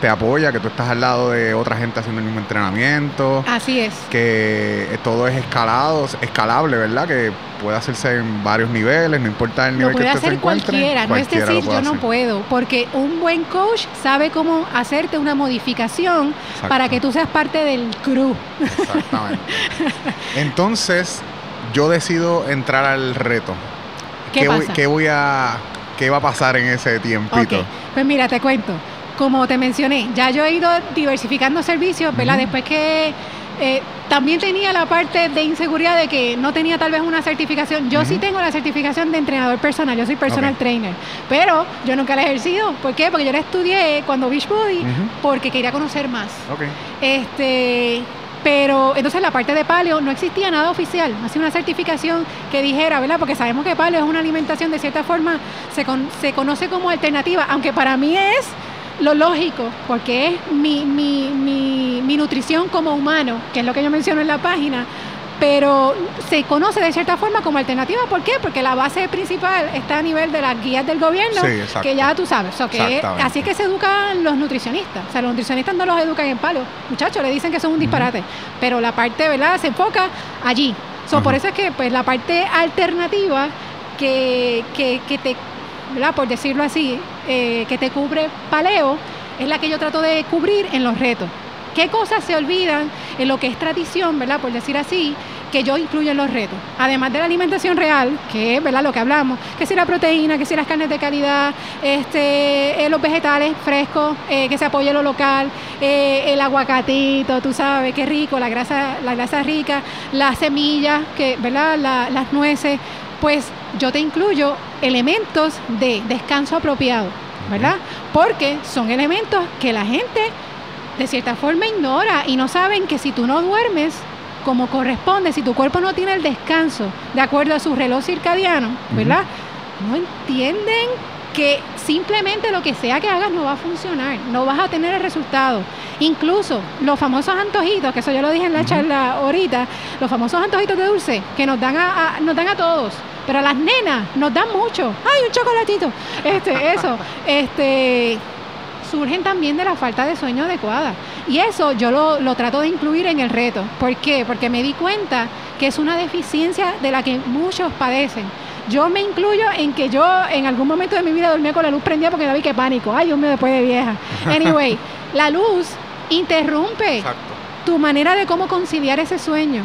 te apoya, que tú estás al lado de otra gente haciendo el mismo entrenamiento, Así es. que todo es escalado, escalable, ¿verdad? Que puede hacerse en varios niveles, no importa el Lo nivel puede que usted se hacer encuentre. cualquiera, no es lo decir yo no puedo, porque un buen coach sabe cómo hacerte una modificación Exacto. para que tú seas parte del crew. Exactamente. Entonces, yo decido entrar al reto. ¿Qué voy, pasa? qué voy a qué va a pasar en ese tiempito? Pues mira, te cuento. Como te mencioné, ya yo he ido diversificando servicios, ¿verdad? Ujú. Después que eh, también tenía la parte de inseguridad de que no tenía tal vez una certificación. Yo sí tengo la certificación de entrenador personal, yo soy personal trainer, pero yo nunca la he ejercido. ¿Por qué? Porque yo la estudié cuando Beach Body, Ujú. porque quería conocer más. Este, pero entonces la parte de paleo no existía nada oficial, así una certificación que dijera, ¿verdad? Porque sabemos que paleo es una alimentación de cierta forma, se, con- se conoce como alternativa, aunque para mí es lo lógico, porque es mi, mi, mi, mi nutrición como humano, que es lo que yo menciono en la página, pero se conoce de cierta forma como alternativa, ¿por qué? Porque la base principal está a nivel de las guías del gobierno, Sí, que ya tú sabes, o sea, que es- Exactamente. así es que se educan los nutricionistas, o sea, los nutricionistas no los educan en palo, muchachos, le dicen que son un disparate, pero la parte, ¿verdad?, se enfoca allí. So, por eso es que pues la parte alternativa que, que, que te, por decirlo así, eh, que te cubre paleo, es la que yo trato de cubrir en los retos. ¿Qué cosas se olvidan en lo que es tradición, ¿verdad? Por decir así, que yo incluyo en los retos? Además de la alimentación real, que es, ¿verdad? Lo que hablamos, que si la proteína, que si las carnes de calidad, este, eh, los vegetales frescos, eh, que se apoye lo local, el aguacatito, tú sabes, qué rico, la grasa, la grasa rica, las semillas, que, ¿verdad? La- las nueces, pues yo te incluyo elementos de descanso apropiado, ¿verdad? Porque son elementos que la gente de cierta forma ignora y no saben que si tú no duermes como corresponde, si tu cuerpo no tiene el descanso de acuerdo a su reloj circadiano, ¿verdad? No entienden que simplemente lo que sea que hagas no va a funcionar, no vas a tener el resultado. Incluso los famosos antojitos, que eso yo lo dije en la charla ahorita, los famosos antojitos de dulce que nos dan a, a- nos dan a todos, pero a las nenas nos dan mucho. ¡Ay, un chocolatito! Este, eso, este surgen también de la falta de sueño adecuada. Y eso yo lo, lo trato de incluir en el reto. ¿Por qué? Porque me di cuenta que es una deficiencia de la que muchos padecen. Yo me incluyo en que yo en algún momento de mi vida dormía con la luz prendida porque David, qué pánico. Ay, Dios mío, después de vieja. Anyway, la luz interrumpe Exacto. tu manera de cómo conciliar ese sueño.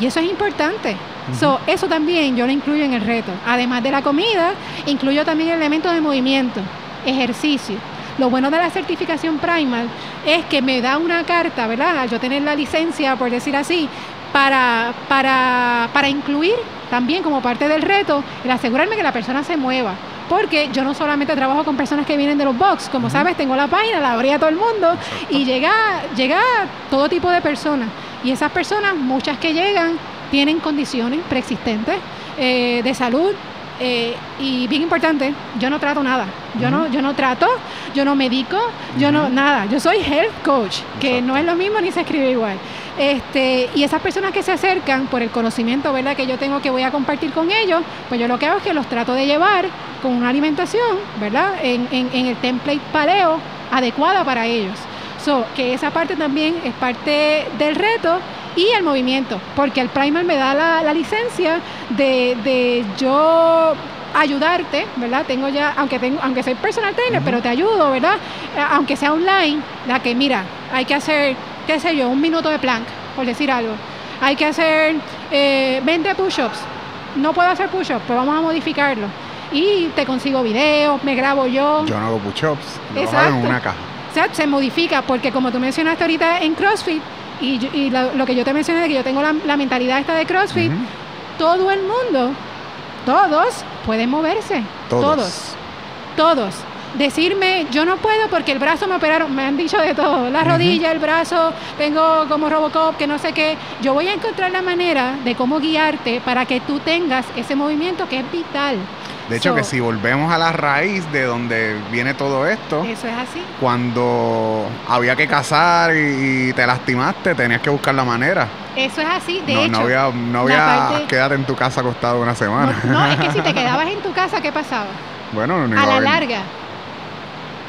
Y eso es importante. So, eso también yo lo incluyo en el reto. Además de la comida, incluyo también elementos de movimiento, ejercicio. Lo bueno de la certificación Primal es que me da una carta, ¿verdad? Al yo tener la licencia, por decir así, para, para, para incluir también como parte del reto el asegurarme que la persona se mueva. Porque yo no solamente trabajo con personas que vienen de los box, como sabes, tengo la página, la abrí a todo el mundo y llega, llega todo tipo de personas. Y esas personas, muchas que llegan, tienen condiciones preexistentes eh, de salud, eh, y bien importante, yo no trato nada. Yo no, yo no trato, yo no medico, yo no nada. Yo soy health coach, que no es lo mismo ni se escribe igual. Este, y esas personas que se acercan por el conocimiento ¿verdad? que yo tengo que voy a compartir con ellos, pues yo lo que hago es que los trato de llevar con una alimentación, ¿verdad? En, en, el template paleo adecuada para ellos. So, que esa parte también es parte del reto y el movimiento, porque el primer me da la, licencia de, de, yo ayudarte, ¿verdad? Tengo ya, aunque tengo, aunque soy personal trainer, pero te ayudo, ¿verdad? Aunque sea online, la que mira, hay que hacer, qué sé yo, un minuto de plank, por decir algo. Hay que hacer eh, 20 push-ups. No puedo hacer push-ups, pues vamos a modificarlo. Y te consigo videos, me grabo yo. Yo no hago push-ups, lo hago en una caja. O sea, se modifica, porque como tú mencionaste ahorita en CrossFit, y, lo, que yo te mencioné de que yo tengo la, mentalidad esta de CrossFit, todo el mundo, todos pueden moverse. Todos. todos. Decirme, yo no puedo porque el brazo me operaron, me han dicho de todo, la rodilla, el brazo, tengo como Robocop, que no sé qué. Yo voy a encontrar la manera de cómo guiarte para que tú tengas ese movimiento que es vital. De hecho, que si volvemos a la raíz de donde viene todo esto. Eso es así. Cuando había que cazar y, te lastimaste, tenías que buscar la manera. Eso es así, de no, hecho. No había, no había quedarte en tu casa acostado una semana. No, es que si te quedabas en tu casa, ¿qué pasaba? Bueno, no A la larga.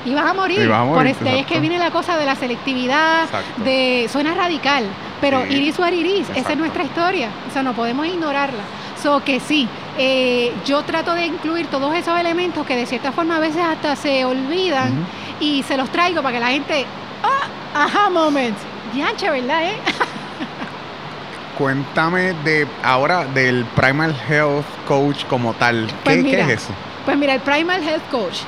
A morir. Ibas a morir por este, es que viene la cosa de la selectividad, de suena radical, pero iris o iris, esa es nuestra historia, o sea, no podemos ignorarla. So que sí, eh, yo trato de incluir todos esos elementos que de cierta forma a veces hasta se olvidan y se los traigo para que la gente, ah, ajá, moment, yancha, ¿verdad? Eh? Cuéntame de ahora del Primal Health Coach como tal. Pues ¿Qué, es eso? Pues mira, el Primal Health Coach,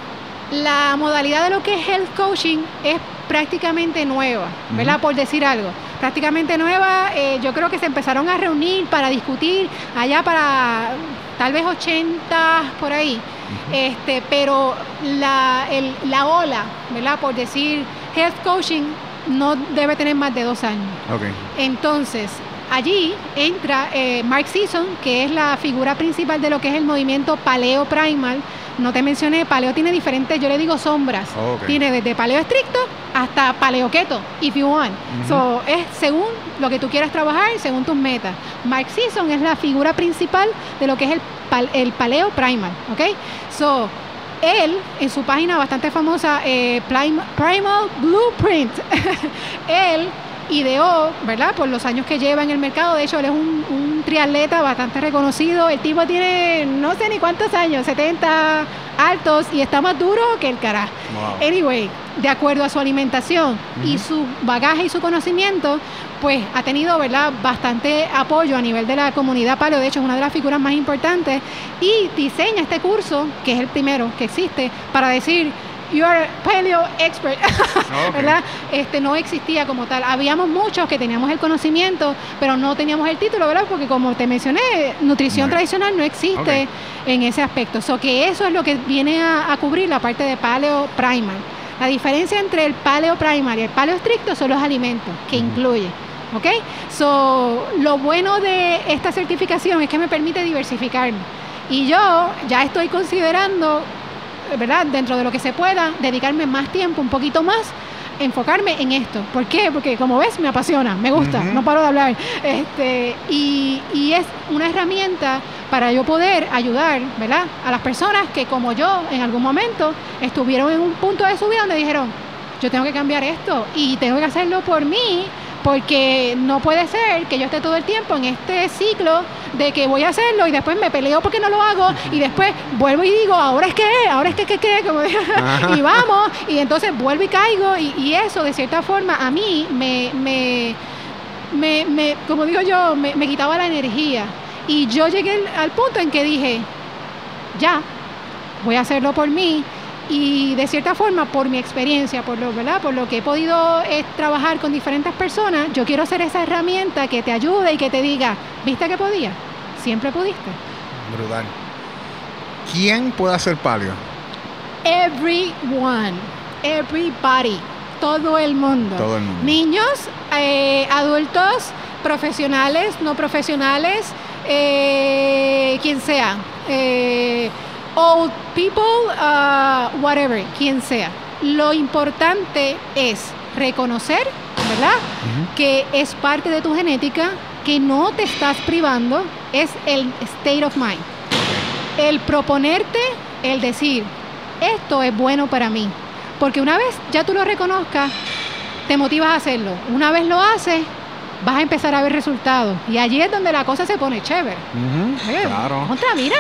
la modalidad de lo que es Health Coaching es prácticamente nueva, ¿verdad? Por decir algo prácticamente nueva. Eh, yo creo que se empezaron a reunir para discutir allá para tal vez 80 por ahí. este, pero la, la ola, ¿verdad? Por decir health coaching no debe tener más de dos años. Entonces, allí entra eh, Mark Season, que es la figura principal de lo que es el movimiento paleo primal, no te mencioné, paleo tiene diferentes, yo le digo sombras. Tiene desde paleo estricto hasta paleo keto, if you want. So, es según lo que tú quieras trabajar, según tus metas. Mark Season es la figura principal de lo que es el, el paleo primal, ¿ok? So, él, en su página bastante famosa, eh, Primal Blueprint, él ideó, ¿verdad? Por los años que lleva en el mercado. De hecho, él es un, un, triatleta bastante reconocido. El tipo tiene no sé ni cuántos años, 70 altos y está más duro que el carajo. Anyway, de acuerdo a su alimentación y su bagaje y su conocimiento, pues ha tenido, ¿verdad?, bastante apoyo a nivel de la comunidad paleo. De hecho, es una de las figuras más importantes y diseña este curso, que es el primero que existe, para decir you are paleo expert, ¿verdad? Este no existía como tal. Habíamos muchos que teníamos el conocimiento, pero no teníamos el título, ¿verdad? Porque como te mencioné, nutrición tradicional no existe en ese aspecto. So que eso es lo que viene a, cubrir la parte de paleo primal. La diferencia entre el paleo primal y el paleo estricto son los alimentos que incluye. ¿Ok? So, lo bueno de esta certificación es que me permite diversificarme. Y yo ya estoy considerando ¿verdad? Dentro de lo que se pueda, dedicarme más tiempo, un poquito más, enfocarme en esto. ¿Por qué? Porque como ves, me apasiona, me gusta, no paro de hablar. Este, y, y, es una herramienta para yo poder ayudar, ¿verdad? A las personas que como yo en algún momento estuvieron en un punto de su vida donde dijeron, yo tengo que cambiar esto y tengo que hacerlo por mí porque no puede ser que yo esté todo el tiempo en este ciclo de que voy a hacerlo y después me peleo porque no lo hago y después vuelvo y digo, ahora es que, ahora es que, que, que, y vamos, y entonces vuelvo y caigo y, eso de cierta forma a mí me, me, me, me como digo yo, me, me quitaba la energía. Y yo llegué al punto en que dije, ya, voy a hacerlo por mí y de cierta forma por mi experiencia, por lo, ¿verdad? por lo que he podido eh, trabajar con diferentes personas, yo quiero ser esa herramienta que te ayude y que te diga, ¿viste que podía? Siempre pudiste. Brutal. ¿Quién puede hacer palio? Everyone, everybody, todo el mundo. Todo el mundo. Niños, eh, adultos, profesionales, no profesionales, eh, quien sea. Eh, old people, uh, whatever, quien sea. Lo importante es reconocer, ¿verdad? Que es parte de tu genética, que no te estás privando, es el state of mind. El proponerte, el decir, esto es bueno para mí. Porque una vez ya tú lo reconozcas, te motivas a hacerlo. Una vez lo haces, vas a empezar a ver resultados. Y allí es donde la cosa se pone chévere. Ujú, Oye, Claro. Contra, mira,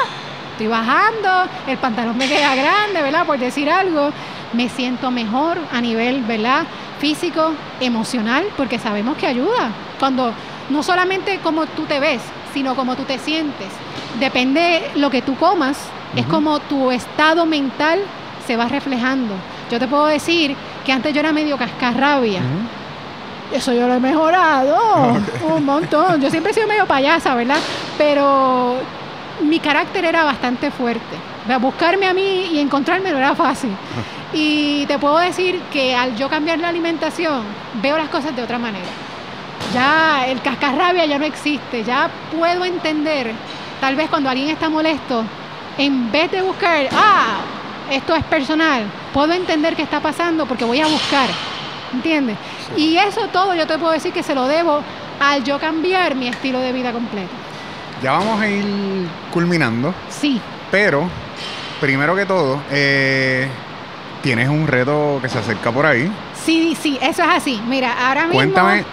estoy bajando, el pantalón me queda grande, ¿verdad? Por decir algo, me siento mejor a nivel, ¿verdad? Físico, emocional, porque sabemos que ayuda. Cuando no solamente como tú te ves, sino como tú te sientes. Depende lo que tú comas, es como tu estado mental se va reflejando. Yo te puedo decir que antes yo era medio cascarrabia. Eso yo lo he mejorado un montón. Yo siempre he sido medio payasa, ¿verdad? Pero mi carácter era bastante fuerte. Buscarme a mí y encontrarme no era fácil. Y te puedo decir que al yo cambiar la alimentación, veo las cosas de otra manera. Ya el cascarrabia ya no existe. Ya puedo entender, tal vez cuando alguien está molesto, en vez de buscar, ah, esto es personal, puedo entender qué está pasando porque voy a buscar. ¿Entiendes? Y eso todo yo te puedo decir que se lo debo al yo cambiar mi estilo de vida completo. Ya vamos a ir culminando, Sí, pero primero que todo, eh, tienes un reto que se acerca por ahí. sí, sí, eso es así. Mira, ahora mismo Cuéntame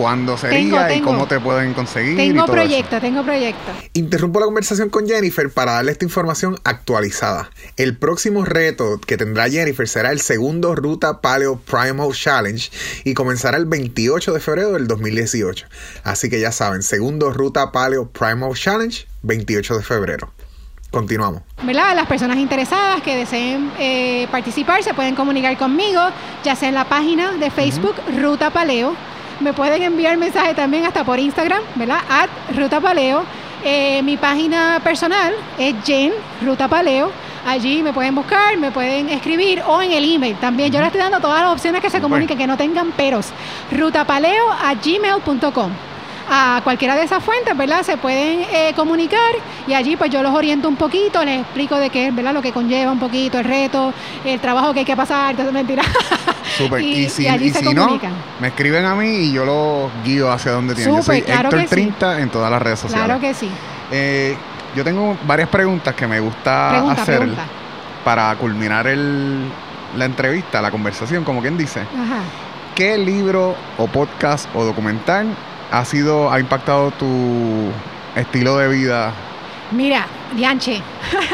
cuándo sería Tengo, y cómo te pueden conseguir. y tengo todo eso. proyecto, tengo proyecto. Interrumpo la conversación con Jennifer para darle esta información actualizada. El próximo reto que tendrá Jennifer será el segundo Ruta Paleo Primal Challenge y comenzará el 28 de febrero del 2018. Así que ya saben, segundo Ruta Paleo Primal Challenge, 28 de febrero. Continuamos. ¿verdad? Las personas interesadas que deseen eh, participar se pueden comunicar conmigo, ya sea en la página de Facebook Ruta Paleo. Me pueden enviar mensaje también hasta por Instagram, ¿verdad? At Ruta Paleo. Eh, mi página personal es Jen Ruta Paleo. Allí me pueden buscar, me pueden escribir o en el email. También yo les estoy dando todas las opciones que se comuniquen, que no tengan peros. Rutapaleo a gmail.com a cualquiera de esas fuentes, ¿verdad? Se pueden eh, comunicar y allí pues yo los oriento un poquito, les explico de qué es, ¿verdad? Lo que conlleva un poquito el reto, el trabajo que hay que pasar, todo mentira. Súper. Y- Y, si, y allí y se si no, me escriben a mí y yo los guío hacia donde tienen. Yo soy claro Héctor que sí. 30 en todas las redes sociales. claro que sí. Eh, yo tengo varias preguntas que me gusta Pregunta, hacer pregunta. para culminar el, la entrevista, la conversación, como quien dice. Ajá. ¿Qué libro o podcast o documental ha sido, ha impactado tu estilo de vida Mira, Dianche.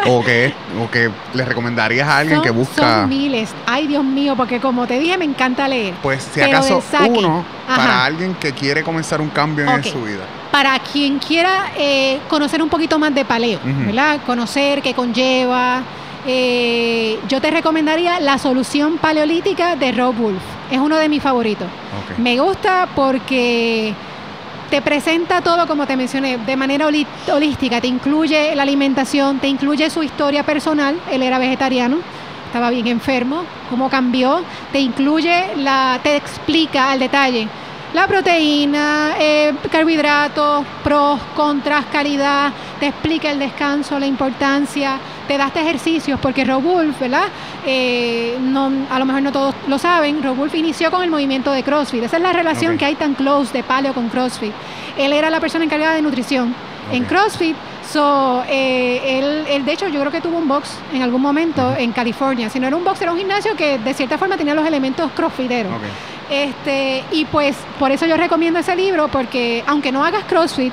o que, o que le recomendarías a alguien son, que busca, son miles. Ay, Dios mío, porque como te dije, me encanta leer. pues si pero acaso uno Ajá. para alguien que quiere comenzar un cambio en su vida? para quien quiera eh, conocer un poquito más de paleo. ¿verdad? Conocer qué conlleva. eh, yo te recomendaría la solución paleolítica de Rob Wolf. Es uno de mis favoritos. Me gusta porque te presenta todo, como te mencioné, de manera holística. Te incluye la alimentación, te incluye su historia personal. Él era vegetariano, estaba bien enfermo, cómo cambió. Te incluye, la, te explica al detalle la proteína, eh, carbohidratos, pros, contras, calidad. Te explica el descanso, la importancia. Te da este ejercicios porque Rob Wolf, ¿verdad? Eh, no, a lo mejor no todos lo saben. Rob Wolf inició con el movimiento de CrossFit. Esa es la relación que hay tan close de paleo con CrossFit. Él era la persona encargada de nutrición en. CrossFit. So, eh, él, él, de hecho, yo creo que tuvo un box en algún momento en California. Si no era un box, era un gimnasio que de cierta forma tenía los elementos crossfiteros. Este, y pues por eso yo recomiendo ese libro, porque aunque no hagas CrossFit,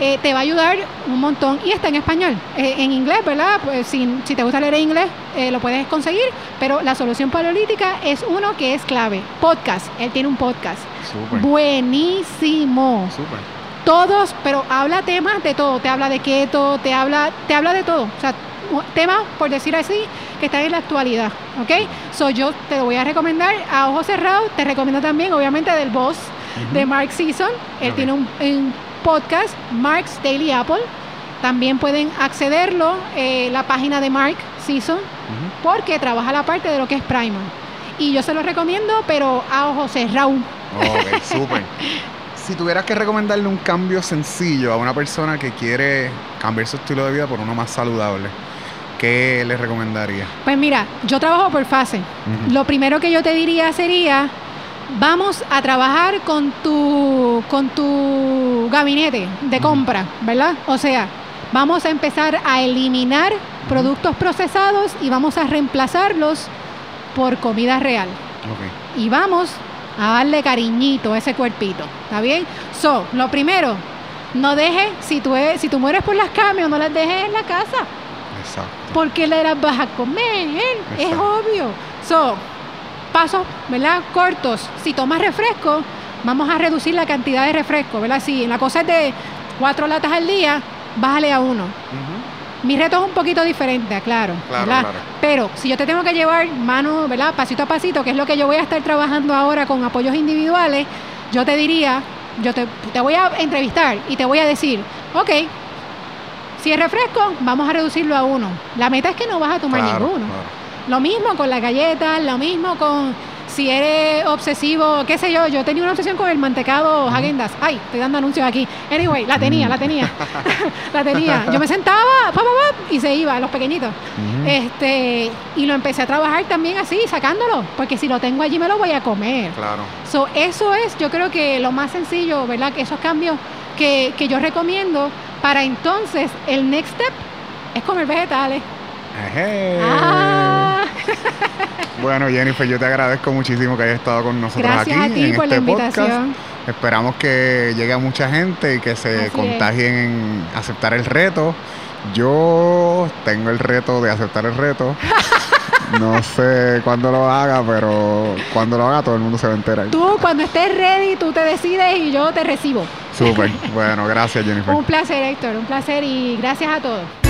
eh, te va a ayudar un montón. Y está en español, eh, en inglés, ¿verdad? Pues si, si te gusta leer en inglés, eh, lo puedes conseguir, pero la solución paleolítica es uno que es clave. Podcast, él tiene un podcast. Súper. Buenísimo. Súper. Todos, pero habla temas de todo, te habla de keto, te habla, te habla de todo, o sea, temas, por decir así, que están en la actualidad, ¿ok? So yo te lo voy a recomendar a ojos cerrados, te recomiendo también, obviamente, del boss de Mark Season, él tiene un, podcast, Mark's Daily Apple, también pueden accederlo, eh, la página de Mark Season, porque trabaja la parte de lo que es Primer. Y yo se lo recomiendo, pero a ojos cerrados. Súper. si tuvieras que recomendarle un cambio sencillo a una persona que quiere cambiar su estilo de vida por uno más saludable, ¿qué le recomendaría? Pues mira, yo trabajo por fase. Lo primero que yo te diría sería, vamos a trabajar con tu, con tu gabinete de compra, ¿verdad? O sea, vamos a empezar a eliminar productos procesados y vamos a reemplazarlos por comida real. Y vamos a darle cariñito a ese cuerpito. ¿Está bien? So, lo primero, no dejes, si tú, si tú mueres por las camiones, no las dejes en la casa. Exacto. Porque las vas a comer, es obvio. So, pasos, ¿verdad? Cortos. Si tomas refresco, vamos a reducir la cantidad de refresco, ¿verdad? Si la cosa es de cuatro latas al día, bájale a uno. Mi reto es un poquito diferente, claro, claro, Pero si yo te tengo que llevar mano, ¿verdad? Pasito a pasito, que es lo que yo voy a estar trabajando ahora con apoyos individuales, yo te diría, yo te, voy a entrevistar y te voy a decir, ok, si es refresco, vamos a reducirlo a uno. La meta es que no vas a tomar ninguno. Lo mismo con las galletas, lo mismo con si eres obsesivo, qué sé yo, yo tenía una obsesión con el mantecado Hagendas. Ay, estoy dando anuncios aquí. Anyway, la tenía, la tenía. la tenía. Yo me sentaba, pa, y se iba, los pequeñitos. Este, y lo empecé a trabajar también así, sacándolo, porque si lo tengo allí me lo voy a comer. Claro. So, eso es, yo creo que lo más sencillo, ¿verdad? Que esos cambios que, que yo recomiendo para entonces el next step es comer vegetales. Ah. Bueno, Jennifer, yo te agradezco muchísimo que hayas estado con nosotros Gracias aquí a ti por la este invitación. Esperamos que llegue a mucha gente y que se contagien en aceptar el reto. Yo tengo el reto de aceptar el reto. No sé cuándo lo haga, pero cuando lo haga todo el mundo se va a enterar. Tú, cuando estés ready, tú te decides y yo te recibo. Súper. Bueno, gracias, Jennifer. un placer, Héctor. Un placer y gracias a todos.